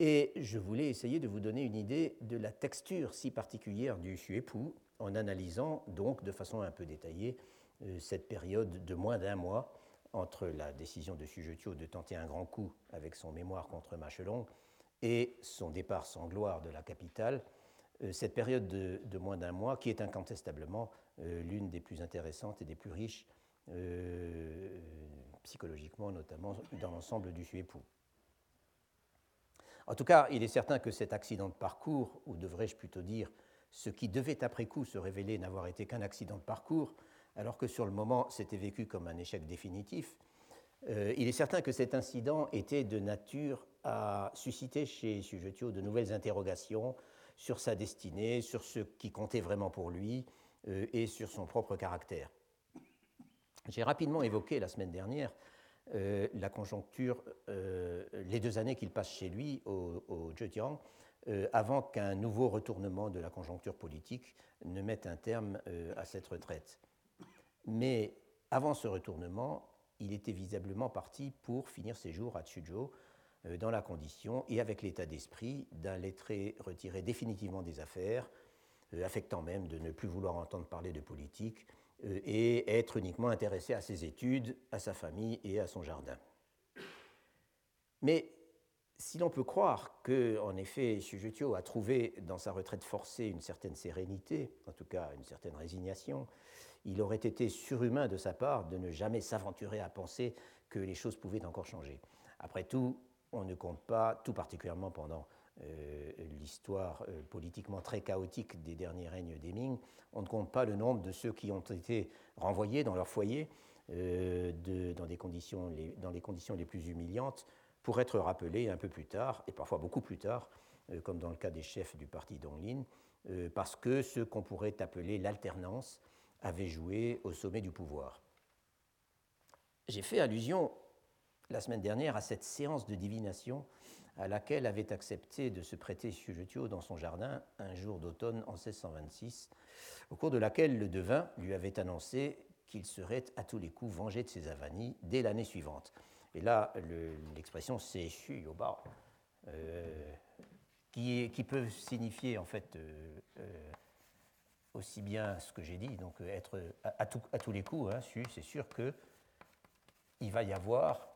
Et je voulais essayer de vous donner une idée de la texture si particulière du Xuepu en analysant donc de façon un peu détaillée euh, cette période de moins d'un mois entre la décision de Sujetio de tenter un grand coup avec son mémoire contre Machelon et son départ sans gloire de la capitale, euh, cette période de, moins d'un mois qui est incontestablement euh, l'une des plus intéressantes et des plus riches psychologiquement, notamment dans l'ensemble du Xuepu. En tout cas, il est certain que cet accident de parcours, ou devrais-je plutôt dire ce qui devait après coup se révéler n'avoir été qu'un accident de parcours, alors que sur le moment c'était vécu comme un échec définitif, euh, il est certain que cet incident était de nature à susciter chez Sujetio de nouvelles interrogations sur sa destinée, sur ce qui comptait vraiment pour lui euh, et sur son propre caractère. J'ai rapidement évoqué la semaine dernière euh, la conjoncture, euh, les deux années qu'il passe chez lui au, au Zhejiang, avant qu'un nouveau retournement de la conjoncture politique ne mette un terme à cette retraite. Mais avant ce retournement, il était visiblement parti pour finir ses jours à Tsujo dans la condition et avec l'état d'esprit d'un lettré retiré définitivement des affaires, affectant même de ne plus vouloir entendre parler de politique euh, et être uniquement intéressé à ses études, à sa famille et à son jardin. Mais si l'on peut croire que, en effet, Sujetio a trouvé dans sa retraite forcée une certaine sérénité, en tout cas une certaine résignation, il aurait été surhumain de sa part de ne jamais s'aventurer à penser que les choses pouvaient encore changer. Après tout, on ne compte pas, tout particulièrement pendant euh, l'histoire euh, politiquement très chaotique des derniers règnes des Ming, on ne compte pas le nombre de ceux qui ont été renvoyés dans leur foyer euh, dans, des conditions, dans les conditions les plus humiliantes pour être rappelés un peu plus tard, et parfois beaucoup plus tard, comme dans le cas des chefs du parti Donglin, parce que ce qu'on pourrait appeler l'alternance avait joué au sommet du pouvoir. J'ai fait allusion la semaine dernière à cette séance de divination à laquelle avait accepté de se prêter Sujetio dans son jardin un jour d'automne en 1626, au cours de laquelle le devin lui avait annoncé qu'il serait à tous les coups vengé de ses avanies dès l'année suivante. Et là, l'expression c'est Yoba, euh, qui, peut signifier en fait euh, euh, aussi bien ce que j'ai dit, donc être à, tous les coups, hein, c'est sûr qu'il va y avoir euh,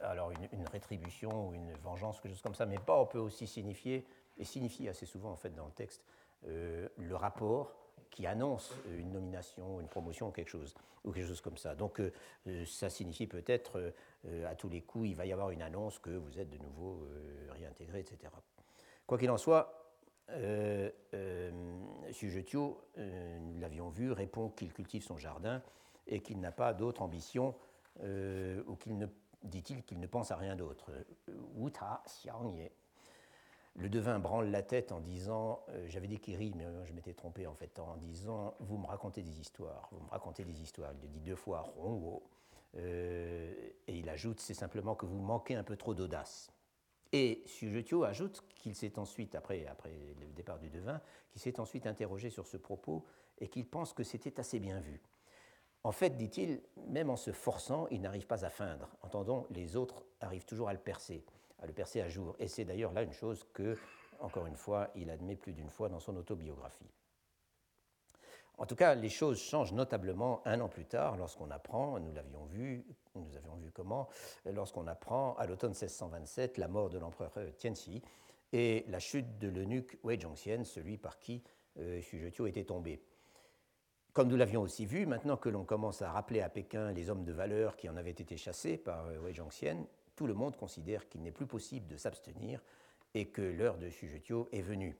alors une, rétribution ou une vengeance, quelque chose comme ça, mais pas, on peut aussi signifier, et signifie assez souvent en fait dans le texte, euh, le rapport qui annonce une nomination, une promotion ou quelque chose, ou quelque chose comme ça. Donc euh, ça signifie peut-être à tous les coups, il va y avoir une annonce que vous êtes de nouveau réintégré, etc. Quoi qu'il en soit, euh, Sujetio, nous l'avions vu, répond qu'il cultive son jardin et qu'il n'a pas d'autre ambition ou qu'il ne dit-il qu'il ne pense à rien d'autre. Wuta Xiangye. Le devin branle la tête en disant, euh, j'avais dit qu'il rit, mais je m'étais trompé en fait, en disant, vous me racontez des histoires, vous me racontez des histoires. Il le dit deux fois, Rongo. Euh, et il ajoute, c'est simplement que vous manquez un peu trop d'audace. Et Sujetio ajoute qu'il s'est ensuite, après, après le départ du devin, qu'il s'est ensuite interrogé sur ce propos et qu'il pense que c'était assez bien vu. En fait, dit-il, même en se forçant, il n'arrive pas à feindre. Entendons, les autres arrivent toujours à le percer, à le percer à jour. Et c'est d'ailleurs là une chose que, encore une fois, il admet plus d'une fois dans son autobiographie. En tout cas, les choses changent notablement un an plus tard, lorsqu'on apprend, nous l'avions vu, nous avions vu comment, lorsqu'on apprend à l'automne 1627 la mort de l'empereur Tianxi et la chute de l'eunuque Wei Zhongxian, celui par qui euh, était tombé. Comme nous l'avions aussi vu, maintenant que l'on commence à rappeler à Pékin les hommes de valeur qui en avaient été chassés par euh, Wei Zhongxian, tout le monde considère qu'il n'est plus possible de s'abstenir et que l'heure de Sujetio est venue.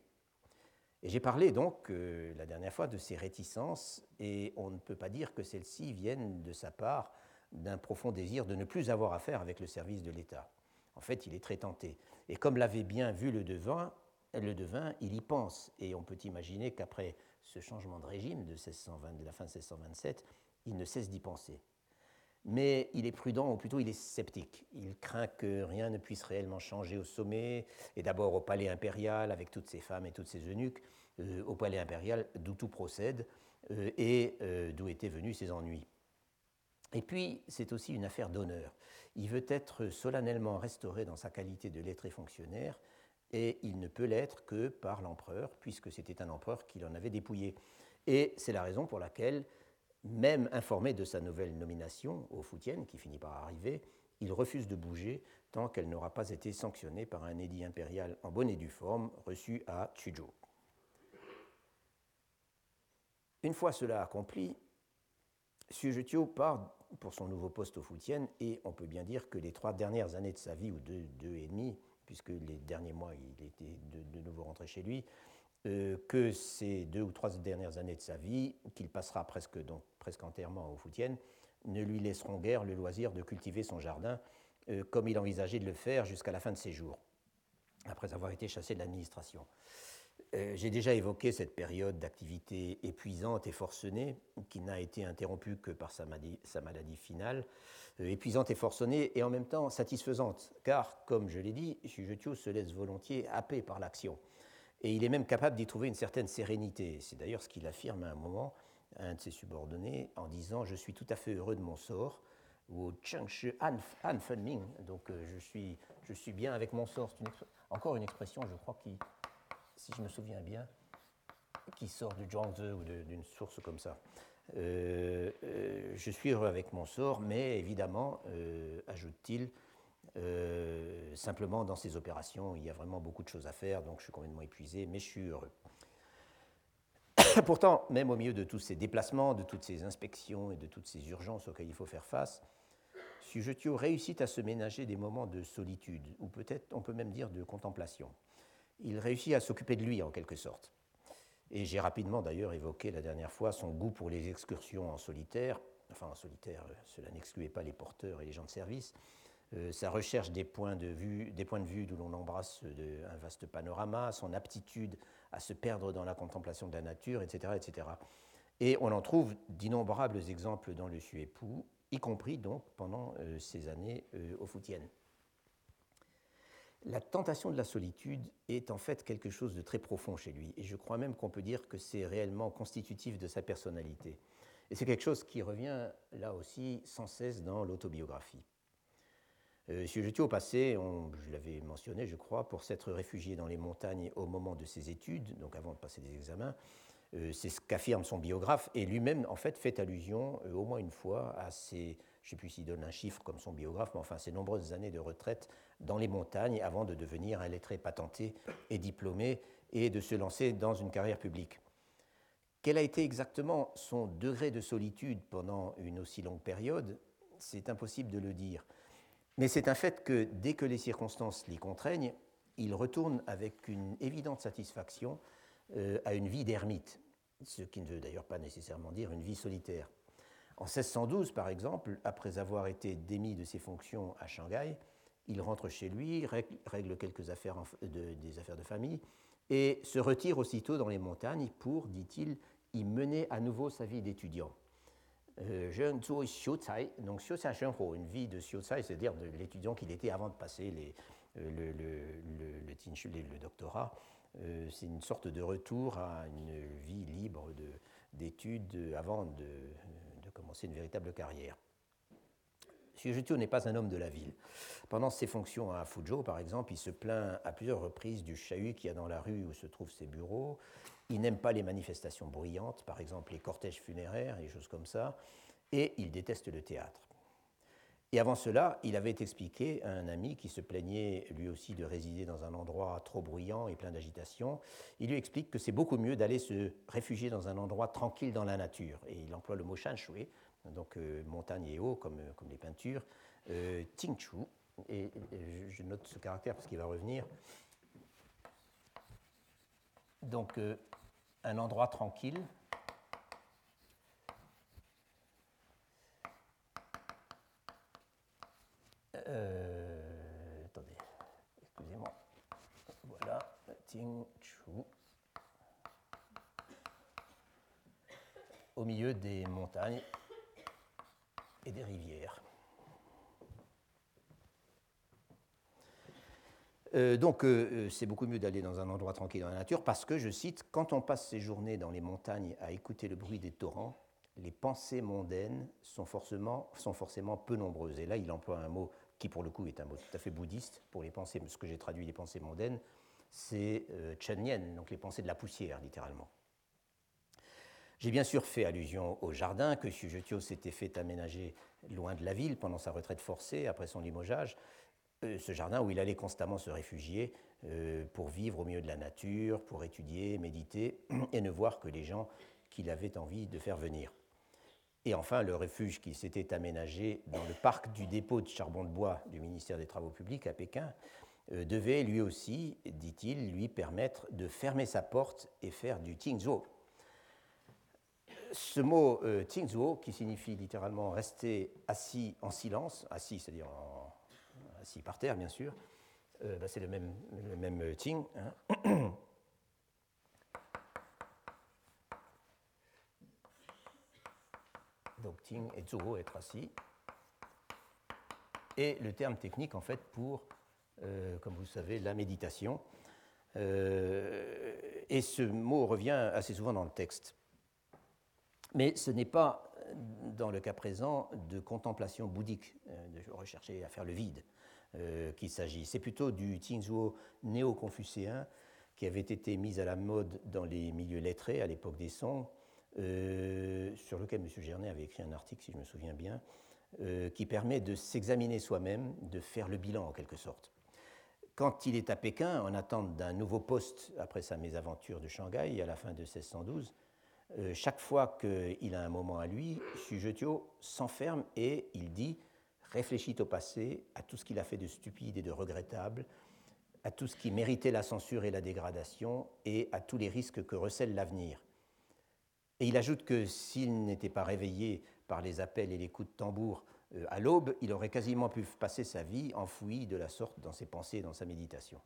Et j'ai parlé donc euh, la dernière fois de ces réticences, et on ne peut pas dire que celles-ci viennent de sa part d'un profond désir de ne plus avoir affaire avec le service de l'État. En fait, il est très tenté. Et comme l'avait bien vu le devin, le devin, il y pense. Et on peut imaginer qu'après ce changement de régime de, 1620, de la fin de 1627, il ne cesse d'y penser. mais il est prudent, ou plutôt il est sceptique. Il craint que rien ne puisse réellement changer au sommet, et d'abord au palais impérial avec toutes ses femmes et toutes ses eunuques, euh, au palais impérial d'où tout procède euh, et euh, d'où étaient venus ses ennuis. Et puis, c'est aussi une affaire d'honneur. Il veut être solennellement restauré dans sa qualité de lettré fonctionnaire, et il ne peut l'être que par l'empereur, puisque c'était un empereur qui l'en avait dépouillé. Et c'est la raison pour laquelle même informé de sa nouvelle nomination au Foutienne, qui finit par arriver, il refuse de bouger tant qu'elle n'aura pas été sanctionnée par un édit impérial en bonne et due forme reçu à Chuzhou. Une fois cela accompli, Xu part pour son nouveau poste au Foutienne et on peut bien dire que les trois dernières années de sa vie, ou deux, deux et demi, puisque les derniers mois il était de nouveau rentré chez lui, euh, que ces deux ou trois dernières années de sa vie, qu'il passera presque, entièrement au Foutienne, ne lui laisseront guère le loisir de cultiver son jardin euh, comme il envisageait de le faire jusqu'à la fin de ses jours, après avoir été chassé de l'administration. Euh, j'ai déjà évoqué cette période d'activité épuisante et forcenée, qui n'a été interrompue que par sa maladie, finale, épuisante et forcenée, et en même temps satisfaisante, car, comme je l'ai dit, Shujutio se laisse volontiers happer par l'action. Et il est même capable d'y trouver une certaine sérénité. C'est d'ailleurs ce qu'il affirme à un moment à un de ses subordonnés en disant Je suis tout à fait heureux de mon sort, ou an Ming, donc euh, je suis, je suis bien avec mon sort. C'est encore une expression, je crois, qui, si je me souviens bien, qui sort du Zhuangzi ou d'une source comme ça. Euh, euh, je suis heureux avec mon sort, mais évidemment, ajoute-t-il, euh, simplement, dans ces opérations, il y a vraiment beaucoup de choses à faire, donc je suis complètement épuisé, mais je suis heureux. Pourtant, même au milieu de tous ces déplacements, de toutes ces inspections et de toutes ces urgences auxquelles il faut faire face, Sujetio réussit à se ménager des moments de solitude, ou peut-être on peut même dire de contemplation. Il réussit à s'occuper de lui en quelque sorte. Et j'ai rapidement d'ailleurs évoqué la dernière fois son goût pour les excursions en solitaire, enfin en solitaire, euh, cela n'excluait pas les porteurs et les gens de service, euh, sa recherche des points de vue, des points de vue d'où l'on embrasse un vaste panorama, son aptitude à se perdre dans la contemplation de la nature, etc. etc. Et on en trouve d'innombrables exemples dans le Suépou, y compris donc pendant euh, ces années euh, au Foutienne. La tentation de la solitude est en fait quelque chose de très profond chez lui, et je crois même qu'on peut dire que c'est réellement constitutif de sa personnalité. Et c'est quelque chose qui revient là aussi sans cesse dans l'autobiographie. Euh, au passé, je l'avais mentionné, je crois, pour s'être réfugié dans les montagnes au moment de ses études, donc avant de passer des examens. Euh, c'est ce qu'affirme son biographe, et lui-même, en fait, fait allusion euh, au moins une fois à ses, je ne sais plus s'il donne un chiffre comme son biographe, mais enfin, ses nombreuses années de retraite dans les montagnes avant de devenir un lettré patenté et diplômé et de se lancer dans une carrière publique. Quel a été exactement son degré de solitude pendant une aussi longue période? C'est impossible de le dire. Mais c'est un fait que dès que les circonstances l'y contraignent, il retourne avec une évidente satisfaction euh, à une vie d'ermite, ce qui ne veut d'ailleurs pas nécessairement dire une vie solitaire. En 1612, par exemple, après avoir été démis de ses fonctions à Shanghai, il rentre chez lui, règle quelques affaires des affaires de famille et se retire aussitôt dans les montagnes pour, dit-il, y mener à nouveau sa vie d'étudiant. Euh, donc une vie de Xiucai, c'est-à-dire de l'étudiant qu'il était avant de passer euh, le, le, le, le, doctorat. Euh, c'est une sorte de retour à une vie libre d'études avant de, de, commencer une véritable carrière. Xu n'est pas un homme de la ville. Pendant ses fonctions à Fuzhou, par exemple, il se plaint à plusieurs reprises du chahut qu'il y a dans la rue où se trouvent ses bureaux. Il n'aime pas les manifestations bruyantes, par exemple les cortèges funéraires et choses comme ça. Et il déteste le théâtre. Et avant cela, il avait expliqué à un ami qui se plaignait lui aussi de résider dans un endroit trop bruyant et plein d'agitation, il lui explique que c'est beaucoup mieux d'aller se réfugier dans un endroit tranquille dans la nature. Et il emploie le mot shanshui, donc euh, montagne et eau comme, euh, comme les peintures, euh, Tingchu, et, je note ce caractère parce qu'il va revenir. Donc un endroit tranquille. Attendez, excusez-moi. Voilà, Tingchu. Au milieu des montagnes et des rivières. Euh, donc, euh, c'est beaucoup mieux d'aller dans un endroit tranquille dans la nature parce que, je cite, quand on passe ses journées dans les montagnes à écouter le bruit des torrents, les pensées mondaines sont forcément, sont forcément peu nombreuses. Et là, il emploie un mot qui, pour le coup, est un mot tout à fait bouddhiste pour les pensées, ce que j'ai traduit des pensées mondaines, c'est euh, Chen donc les pensées de la poussière, littéralement. J'ai bien sûr fait allusion au jardin que Sujetio s'était fait aménager loin de la ville pendant sa retraite forcée après son limogeage, euh, ce jardin où il allait constamment se réfugier euh, pour vivre au milieu de la nature, pour étudier, méditer et ne voir que les gens qu'il avait envie de faire venir. Et enfin, le refuge qui s'était aménagé dans le parc du dépôt de charbon de bois du ministère des Travaux publics à Pékin euh, devait lui aussi, dit-il, lui permettre de fermer sa porte et faire du Tingzuo. Ce mot euh, Tingzuo, qui signifie littéralement rester assis en silence, assis, c'est-à-dire assis par terre, bien sûr, euh, bah, c'est le même, le même Ting. Hein. Et Zuo, être assis. Et le terme technique, en fait, pour euh, comme vous le savez, la méditation. Euh, et ce mot revient assez souvent dans le texte. Mais ce n'est pas, dans le cas présent, de contemplation bouddhique, euh, de rechercher à faire le vide qu'il s'agit. C'est plutôt du Tingzuo néo-confucéen qui avait été mis à la mode dans les milieux lettrés à l'époque des Song, sur lequel M. Gernet avait écrit un article, si je me souviens bien, qui permet de s'examiner soi-même, de faire le bilan en quelque sorte. Quand il est à Pékin, en attente d'un nouveau poste après sa mésaventure de Shanghai à la fin de 1612, euh, chaque fois qu'il a un moment à lui, Xu Zhetio s'enferme et il dit, réfléchit au passé, à tout ce qu'il a fait de stupide et de regrettable, à tout ce qui méritait la censure et la dégradation, et à tous les risques que recèle l'avenir. Et il ajoute que s'il n'était pas réveillé par les appels et les coups de tambour euh, à l'aube, il aurait quasiment pu passer sa vie enfoui de la sorte dans ses pensées et dans sa méditation.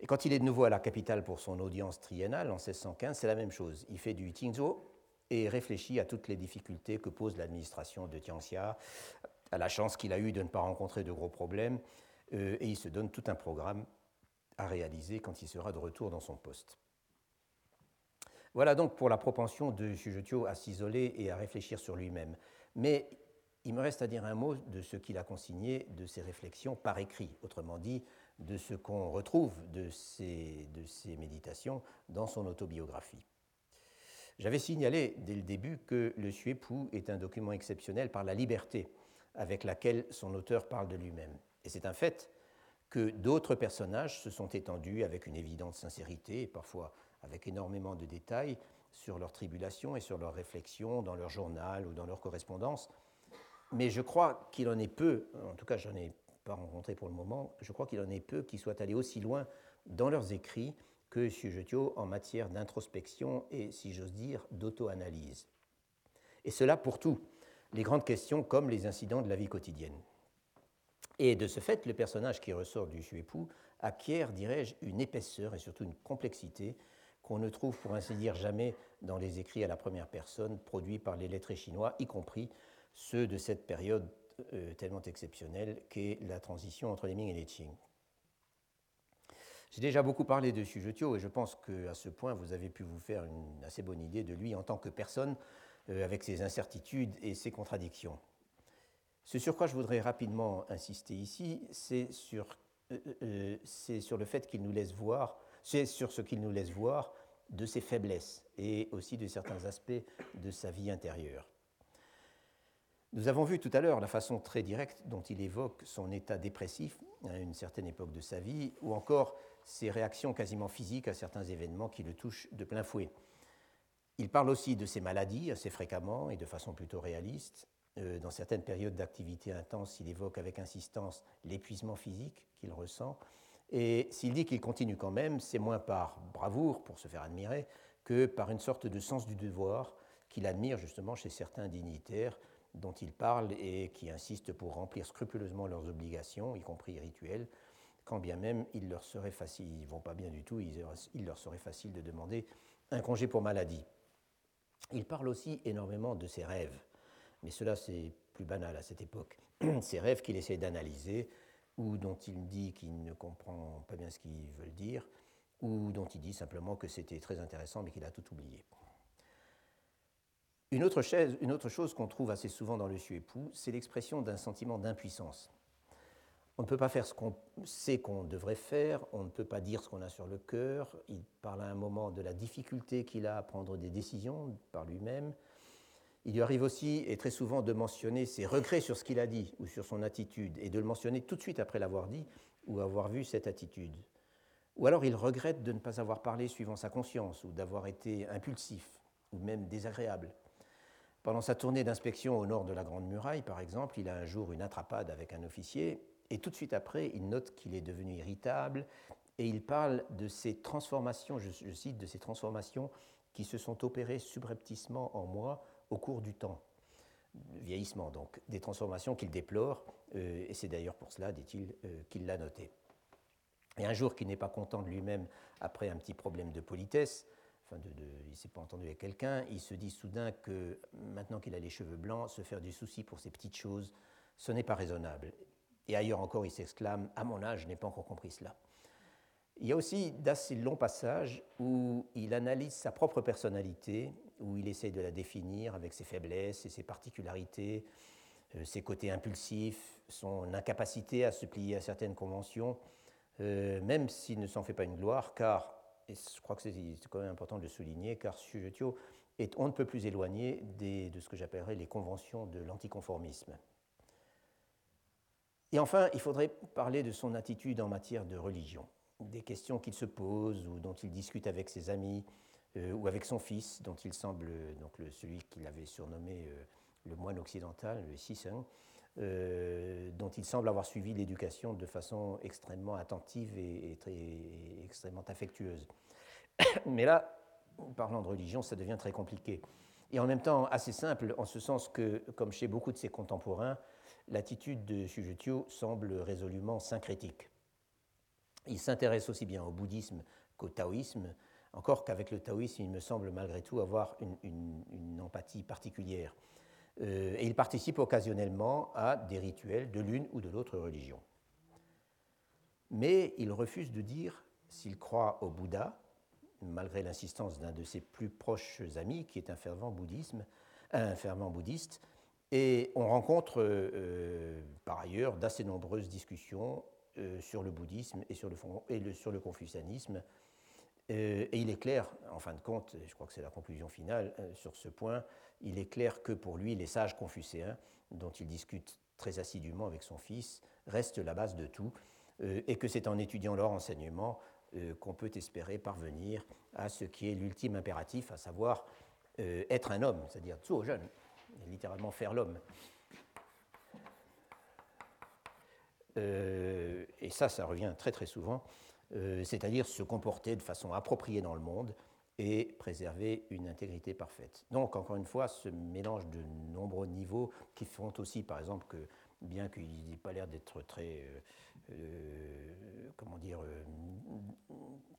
Et quand il est de nouveau à la capitale pour son audience triennale en 1615, c'est la même chose. Il fait du Tingzhou et réfléchit à toutes les difficultés que pose l'administration de Tianxia, à la chance qu'il a eue de ne pas rencontrer de gros problèmes, euh, et il se donne tout un programme à réaliser quand il sera de retour dans son poste. Voilà donc pour la propension de Xu à s'isoler et à réfléchir sur lui-même. Mais il me reste à dire un mot de ce qu'il a consigné de ses réflexions par écrit, autrement dit, de ce qu'on retrouve de ses, méditations dans son autobiographie. J'avais signalé dès le début que Le Suépou est un document exceptionnel par la liberté avec laquelle son auteur parle de lui-même. Et c'est un fait que d'autres personnages se sont étendus avec une évidente sincérité parfois avec énormément de détails sur leurs tribulations et sur leurs réflexions dans leur journal ou dans leur correspondance, mais je crois qu'il en est peu, en tout cas je n'en ai pas rencontré pour le moment, je crois qu'il en est peu qui soient allés aussi loin dans leurs écrits que Sujetio en matière d'introspection et, si j'ose dire, d'auto-analyse. Et cela pour tout, les grandes questions comme les incidents de la vie quotidienne. Et de ce fait, le personnage qui ressort du Suépou acquiert, dirais-je, une épaisseur et surtout une complexité qu'on ne trouve pour ainsi dire jamais dans les écrits à la première personne produits par les lettrés chinois, y compris ceux de cette période euh, tellement exceptionnelle qu'est la transition entre les Ming et les Qing. J'ai déjà beaucoup parlé de Xu et je pense qu'à ce point, vous avez pu vous faire une assez bonne idée de lui en tant que personne, euh, avec ses incertitudes et ses contradictions. Ce sur quoi je voudrais rapidement insister ici, c'est sur, euh, le fait qu'il nous laisse voir, c'est sur ce qu'il nous laisse voir de ses faiblesses et aussi de certains aspects de sa vie intérieure. Nous avons vu tout à l'heure la façon très directe dont il évoque son état dépressif à une certaine époque de sa vie, ou encore ses réactions quasiment physiques à certains événements qui le touchent de plein fouet. Il parle aussi de ses maladies assez fréquemment et de façon plutôt réaliste. Euh, dans certaines périodes d'activité intense, il évoque avec insistance l'épuisement physique qu'il ressent. Et s'il dit qu'il continue quand même, c'est moins par bravoure pour se faire admirer que par une sorte de sens du devoir qu'il admire justement chez certains dignitaires dont il parle et qui insistent pour remplir scrupuleusement leurs obligations, y compris rituelles, quand bien même il leur serait facile, ils vont pas bien du tout, il leur serait facile de demander un congé pour maladie. Il parle aussi énormément de ses rêves, mais cela c'est plus banal à cette époque. Ces rêves qu'il essaie d'analyser, ou dont il dit qu'il ne comprend pas bien ce qu'ils veulent dire, ou dont il dit simplement que c'était très intéressant mais qu'il a tout oublié. Une autre, chose qu'on trouve assez souvent dans le époux, c'est l'expression d'un sentiment d'impuissance. On ne peut pas faire ce qu'on sait qu'on devrait faire, on ne peut pas dire ce qu'on a sur le cœur. Il parle à un moment de la difficulté qu'il a à prendre des décisions par lui-même. Il lui arrive aussi, et très souvent, de mentionner ses regrets sur ce qu'il a dit ou sur son attitude, et de le mentionner tout de suite après l'avoir dit ou avoir vu cette attitude. Ou alors il regrette de ne pas avoir parlé suivant sa conscience, ou d'avoir été impulsif, ou même désagréable. Pendant sa tournée d'inspection au nord de la Grande Muraille, par exemple, il a un jour une attrapade avec un officier, et tout de suite après, il note qu'il est devenu irritable, et il parle de ces transformations, je, cite, de ces transformations qui se sont opérées subrepticement en moi au cours du temps. Vieillissement, donc, des transformations qu'il déplore, euh, et c'est d'ailleurs pour cela, dit-il, euh, qu'il l'a noté. Et un jour qu'il n'est pas content de lui-même, après un petit problème de politesse, enfin de, il ne s'est pas entendu avec quelqu'un, il se dit soudain que maintenant qu'il a les cheveux blancs, se faire du souci pour ces petites choses, ce n'est pas raisonnable. Et ailleurs encore, il s'exclame À mon âge, je n'ai pas encore compris cela. Il y a aussi d'assez longs passages où il analyse sa propre personnalité, où il essaie de la définir avec ses faiblesses et ses particularités, euh, ses côtés impulsifs, son incapacité à se plier à certaines conventions, euh, même s'il ne s'en fait pas une gloire, car, et je crois que c'est quand même important de le souligner, car Sujetio est on ne peut plus éloigné de ce que j'appellerais les conventions de l'anticonformisme. Et enfin, il faudrait parler de son attitude en matière de religion, des questions qu'il se pose ou dont il discute avec ses amis, euh, ou avec son fils, dont il semble, donc celui qu'il avait surnommé euh, le moine occidental, le Siseng, euh, dont il semble avoir suivi l'éducation de façon extrêmement attentive et, très, extrêmement affectueuse. Mais là, parlant de religion, ça devient très compliqué. Et en même temps assez simple, en ce sens que, comme chez beaucoup de ses contemporains, l'attitude de Sujetio semble résolument syncrétique. Il s'intéresse aussi bien au bouddhisme qu'au taoïsme, encore qu'avec le taoïsme, il me semble malgré tout avoir une, empathie particulière. Euh, et il participe occasionnellement à des rituels de l'une ou de l'autre religion. Mais il refuse de dire s'il croit au Bouddha, malgré l'insistance d'un de ses plus proches amis, qui est un fervent, bouddhisme, un fervent bouddhiste. Et on rencontre euh, par ailleurs d'assez nombreuses discussions euh, sur le bouddhisme et sur le confucianisme, euh, et il est clair, en fin de compte, je crois que c'est la conclusion finale euh, sur ce point, il est clair que pour lui, les sages confucéens, dont il discute très assidûment avec son fils, restent la base de tout, euh, et que c'est en étudiant leur enseignement qu'on peut espérer parvenir à ce qui est l'ultime impératif, à savoir être un homme, c'est-à-dire au jeune, littéralement faire l'homme. et ça, ça revient très très souvent euh, c'est-à-dire se comporter de façon appropriée dans le monde et préserver une intégrité parfaite. Donc, encore une fois, ce mélange de nombreux niveaux qui font aussi, par exemple, que bien qu'il n'ait pas l'air d'être très, euh, euh, comment dire,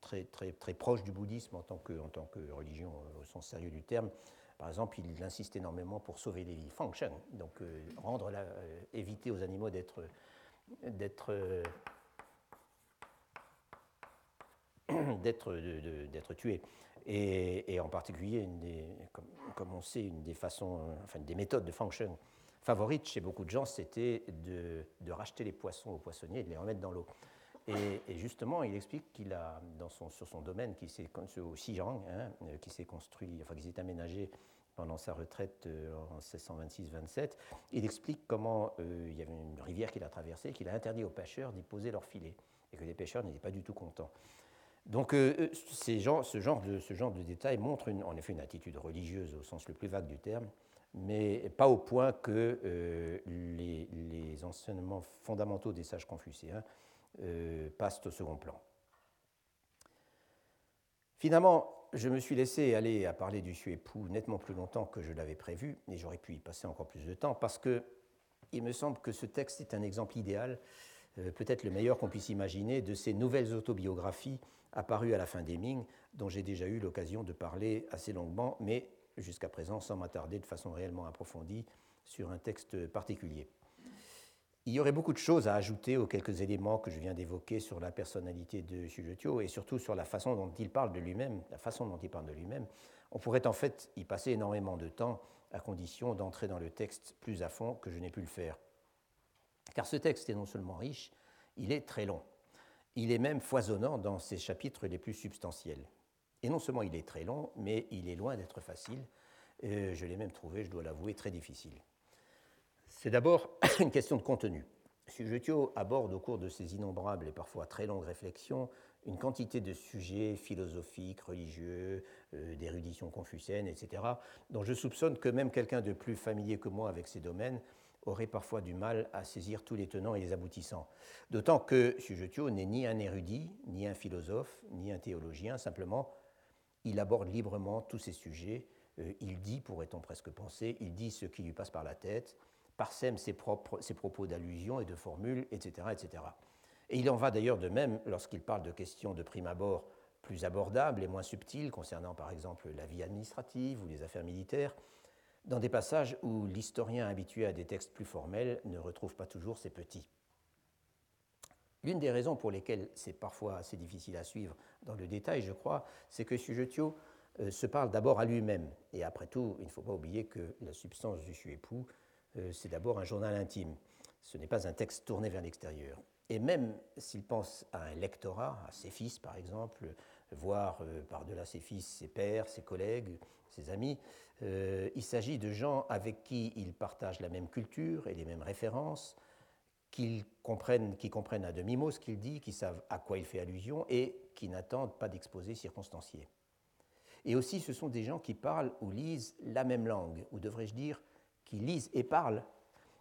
très, très, très proche du bouddhisme en tant que, en tant que religion au sens sérieux du terme, par exemple, il insiste énormément pour sauver les vies, function, donc rendre la, éviter aux animaux d'être d'être d'être tué. Et, en particulier, comme, on sait, une des façons, enfin, des méthodes de function favorites chez beaucoup de gens, c'était de, racheter les poissons aux poissonniers et de les remettre dans l'eau. Et, justement, il explique qu'il a, dans son, sur son domaine, qui s'est, au hein, euh, qui s'est construit, enfin, qui s'est aménagé pendant sa retraite euh, en 1626-27, il explique comment euh, il y avait une rivière qu'il a traversée, qu'il a interdit aux pêcheurs d'y poser leurs filets, et que les pêcheurs n'étaient pas du tout contents. Donc euh, euh, ce, genre de, ce détails montre en effet une attitude religieuse au sens le plus vague du terme, mais pas au point que euh, les, enseignements fondamentaux des sages confucéens passent au second plan. Finalement, je me suis laissé aller à parler du Suépou nettement plus longtemps que je l'avais prévu, et j'aurais pu y passer encore plus de temps, parce que il me semble que ce texte est un exemple idéal, peut-être le meilleur qu'on puisse imaginer, de ces nouvelles autobiographies apparu à la fin des Ming, dont j'ai déjà eu l'occasion de parler assez longuement, mais jusqu'à présent sans m'attarder de façon réellement approfondie sur un texte particulier. Il y aurait beaucoup de choses à ajouter aux quelques éléments que je viens d'évoquer sur la personnalité de Sujetio et surtout sur la façon dont il parle de lui-même, la façon dont il parle de lui-même. On pourrait en fait y passer énormément de temps à condition d'entrer dans le texte plus à fond que je n'ai pu le faire. Car ce texte est non seulement riche, il est très long. Il est même foisonnant dans ses chapitres les plus substantiels. Et non seulement il est très long, mais il est loin d'être facile. je l'ai même trouvé, je dois l'avouer, très difficile. C'est d'abord une question de contenu. Sujetio aborde au cours de ses innombrables et parfois très longues réflexions une quantité de sujets philosophiques, religieux, euh, d'érudition confucienne, etc., dont je soupçonne que même quelqu'un de plus familier que moi avec ces domaines aurait parfois du mal à saisir tous les tenants et les aboutissants. D'autant que Sujetio n'est ni un érudit, ni un philosophe, ni un théologien, simplement il aborde librement tous ces sujets, euh, il dit, pourrait-on presque penser, il dit ce qui lui passe par la tête, parsème ses, propres, ses propos d'allusion et de formules, etc., etc. Et il en va d'ailleurs de même lorsqu'il parle de questions de prime abord plus abordables et moins subtiles, concernant par exemple la vie administrative ou les affaires militaires, dans des passages où l'historien habitué à des textes plus formels ne retrouve pas toujours ses petits. L'une des raisons pour lesquelles c'est parfois assez difficile à suivre dans le détail, je crois, c'est que Sujetio euh, se parle d'abord à lui-même. Et après tout, il ne faut pas oublier que la substance du su époux euh, c'est d'abord un journal intime. Ce n'est pas un texte tourné vers l'extérieur. Et même s'il pense à un lectorat, à ses fils par exemple, voire euh, par-delà ses fils, ses pères, ses collègues, ses amis, euh, il s'agit de gens avec qui il partage la même culture et les mêmes références, qui comprennent, à demi-mot ce qu'il dit, qui savent à quoi il fait allusion et qui n'attendent pas d'exposés circonstanciés. Et aussi, ce sont des gens qui parlent ou lisent la même langue, ou devrais-je dire, qui lisent et parlent,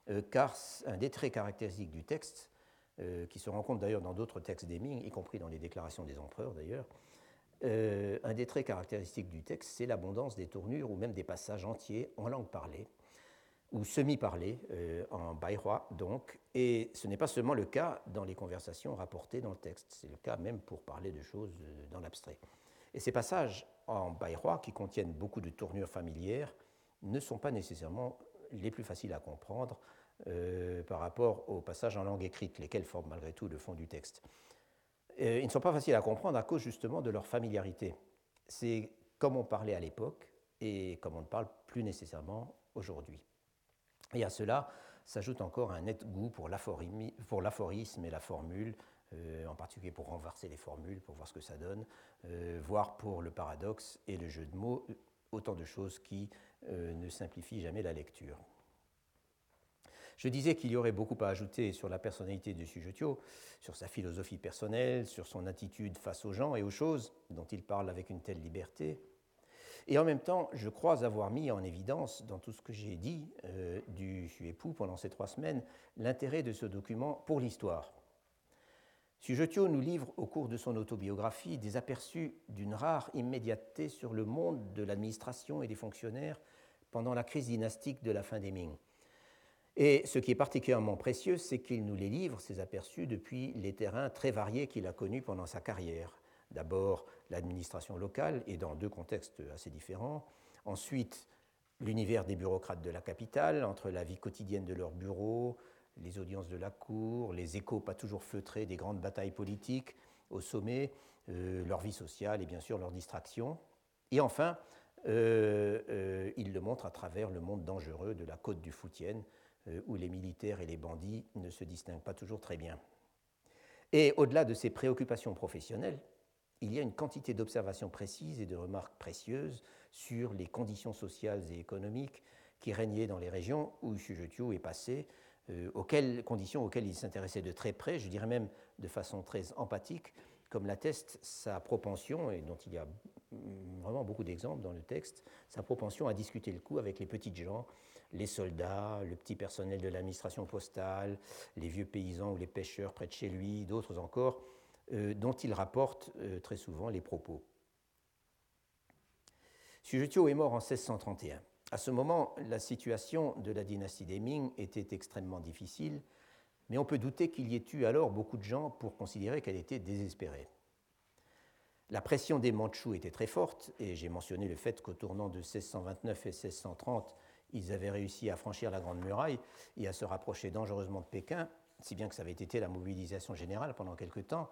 euh, car un des traits caractéristiques du texte, euh, qui se rencontre d'ailleurs dans d'autres textes d'Heming, y compris dans les déclarations des empereurs d'ailleurs, euh, un des traits caractéristiques du texte, c'est l'abondance des tournures ou même des passages entiers en langue parlée ou semi-parlée, en baïroi donc, et ce n'est pas seulement le cas dans les conversations rapportées dans le texte, c'est le cas même pour parler de choses dans l'abstrait. Et ces passages en baïroi, qui contiennent beaucoup de tournures familières, ne sont pas nécessairement les plus faciles à comprendre euh, par rapport aux passages en langue écrite, lesquels forment malgré tout le fond du texte. Euh, ils ne sont pas faciles à comprendre à cause justement de leur familiarité. C'est comme on parlait à l'époque et comme on ne parle plus nécessairement aujourd'hui. Et à cela s'ajoute encore un net goût pour l'aphorisme et la formule, euh, en particulier pour renverser les formules, pour voir ce que ça donne, voire pour le paradoxe et le jeu de mots, autant de choses qui euh, ne simplifient jamais la lecture. Je disais qu'il y aurait beaucoup à ajouter sur la personnalité de Sujetio, sur sa philosophie personnelle, sur son attitude face aux gens et aux choses dont il parle avec une telle liberté. Et en même temps, je crois avoir mis en évidence dans tout ce que j'ai dit euh, du époux pendant ces trois semaines l'intérêt de ce document pour l'histoire. Sujetio nous livre au cours de son autobiographie des aperçus d'une rare immédiateté sur le monde de l'administration et des fonctionnaires pendant la crise dynastique de la fin des Ming. Et ce qui est particulièrement précieux, c'est qu'il nous les livre, ces aperçus, depuis les terrains très variés qu'il a connus pendant sa carrière. D'abord l'administration locale, et dans deux contextes assez différents. Ensuite, l'univers des bureaucrates de la capitale, entre la vie quotidienne de leurs bureaux, les audiences de la cour, les échos pas toujours feutrés des grandes batailles politiques au sommet, euh, leur vie sociale et bien sûr leur distraction. Et enfin, euh, euh, il le montre à travers le monde dangereux de la côte du Foutienne, où les militaires et les bandits ne se distinguent pas toujours très bien. Et au-delà de ces préoccupations professionnelles, il y a une quantité d'observations précises et de remarques précieuses sur les conditions sociales et économiques qui régnaient dans les régions où Sujetio est passé, euh, auxquelles, conditions auxquelles il s'intéressait de très près, je dirais même de façon très empathique, comme l'atteste sa propension, et dont il y a vraiment beaucoup d'exemples dans le texte, sa propension à discuter le coup avec les petites gens, les soldats, le petit personnel de l'administration postale, les vieux paysans ou les pêcheurs près de chez lui, d'autres encore, euh, dont il rapporte euh, très souvent les propos. Sujetio est mort en 1631. À ce moment, la situation de la dynastie des Ming était extrêmement difficile, mais on peut douter qu'il y ait eu alors beaucoup de gens pour considérer qu'elle était désespérée. La pression des Mandchous était très forte, et j'ai mentionné le fait qu'au tournant de 1629 et 1630, ils avaient réussi à franchir la Grande Muraille et à se rapprocher dangereusement de Pékin, si bien que ça avait été la mobilisation générale pendant quelque temps.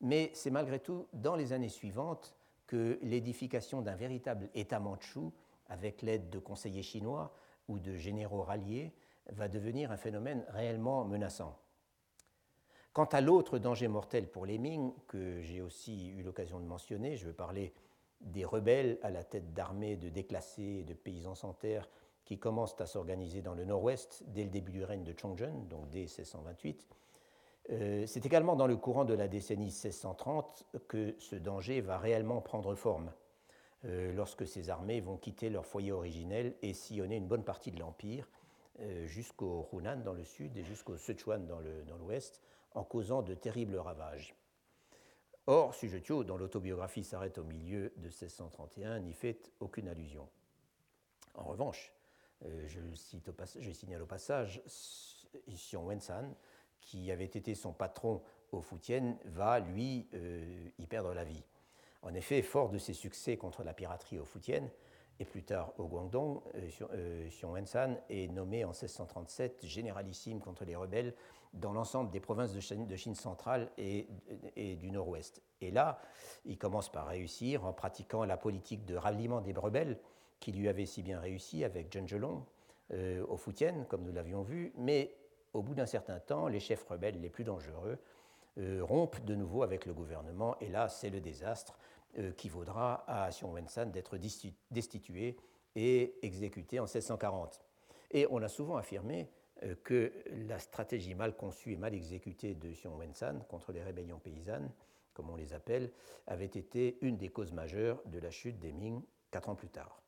Mais c'est malgré tout dans les années suivantes que l'édification d'un véritable État mandchou, avec l'aide de conseillers chinois ou de généraux ralliés, va devenir un phénomène réellement menaçant. Quant à l'autre danger mortel pour les Ming, que j'ai aussi eu l'occasion de mentionner, je veux parler des rebelles à la tête d'armées de déclassés et de paysans sans terre qui commencent à s'organiser dans le nord-ouest dès le début du règne de Chongzhen, donc dès 1628. Euh, c'est également dans le courant de la décennie 1630 que ce danger va réellement prendre forme, euh, lorsque ces armées vont quitter leur foyer originel et sillonner une bonne partie de l'Empire, euh, jusqu'au Hunan dans le sud et jusqu'au Sichuan dans l'ouest, en causant de terribles ravages. Or, Sujetio, dont l'autobiographie s'arrête au milieu de 1631, n'y fait aucune allusion. En revanche, euh, je, cite au je signale au passage, Xiong Wensan, qui avait été son patron au Fujian, va, lui, euh, y perdre la vie. En effet, fort de ses succès contre la piraterie au Fujian, et plus tard au Guangdong, euh, Xiong Wensan est nommé en 1637 généralissime contre les rebelles dans l'ensemble des provinces de Chine, centrale et, du nord-ouest. Et là, il commence par réussir en pratiquant la politique de ralliement des rebelles qui lui avait si bien réussi avec Zheng Zhelong euh, au Fujian, comme nous l'avions vu, mais au bout d'un certain temps, les chefs rebelles les plus dangereux euh, rompent de nouveau avec le gouvernement, et là, c'est le désastre euh, qui vaudra à Xiong Wensan d'être destitué et exécuté en 1640. Et on a souvent affirmé euh, que la stratégie mal conçue et mal exécutée de Xiong Wensan contre les rébellions paysannes, comme on les appelle, avait été une des causes majeures de la chute des Ming quatre ans plus tard.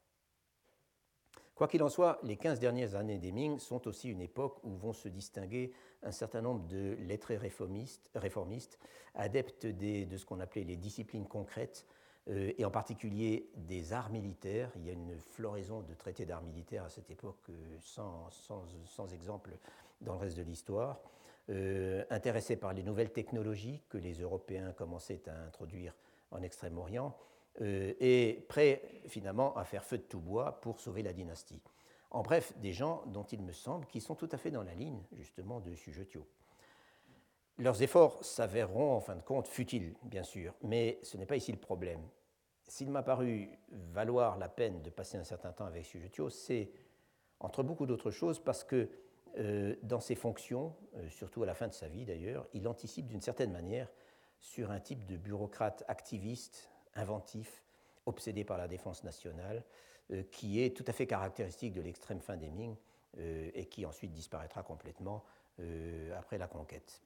Quoi qu'il en soit, les 15 dernières années des Ming sont aussi une époque où vont se distinguer un certain nombre de lettrés réformistes, adeptes de ce qu'on appelait les disciplines concrètes, euh, et en particulier des arts militaires. Il y a une floraison de traités d'arts militaires à cette époque euh, sans, sans, exemple dans le reste de l'histoire. Euh, intéressés par les nouvelles technologies que les Européens commençaient à introduire en Extrême-Orient, et prêts finalement à faire feu de tout bois pour sauver la dynastie. En bref, des gens dont il me semble qu'ils sont tout à fait dans la ligne justement de Sujetio. Leurs efforts s'avéreront en fin de compte futiles, bien sûr, mais ce n'est pas ici le problème s'il m'a paru valoir la peine de passer un certain temps avec Sujetio, c'est, entre beaucoup d'autres choses, parce que euh, dans ses fonctions, euh, surtout à la fin de sa vie d'ailleurs, il anticipe d'une certaine manière sur un type de bureaucrate activiste, inventif, obsédé par la défense nationale, euh, qui est tout à fait caractéristique de l'extrême fin des Ming et qui ensuite disparaîtra complètement après la conquête.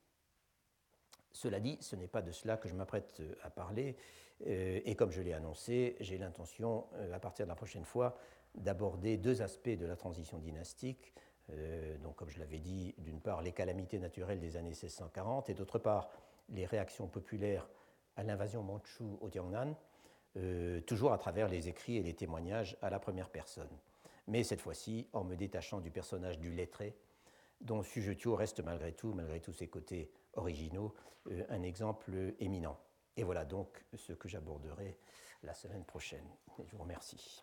Cela dit, ce n'est pas de cela que je m'apprête euh, à parler, euh, et comme je l'ai annoncé, j'ai l'intention, euh, à partir de la prochaine fois, d'aborder deux aspects de la transition dynastique. donc, comme je l'avais dit, d'une part, les calamités naturelles des années 1640, et d'autre part, les réactions populaires à l'invasion mandchoue au Tiangnan, toujours à travers les écrits et les témoignages à la première personne. Mais cette fois-ci, en me détachant du personnage du lettré, dont Sujetio reste malgré tout, malgré tous ses côtés originaux, euh, un exemple éminent. Et voilà donc ce que j'aborderai la semaine prochaine. je vous remercie.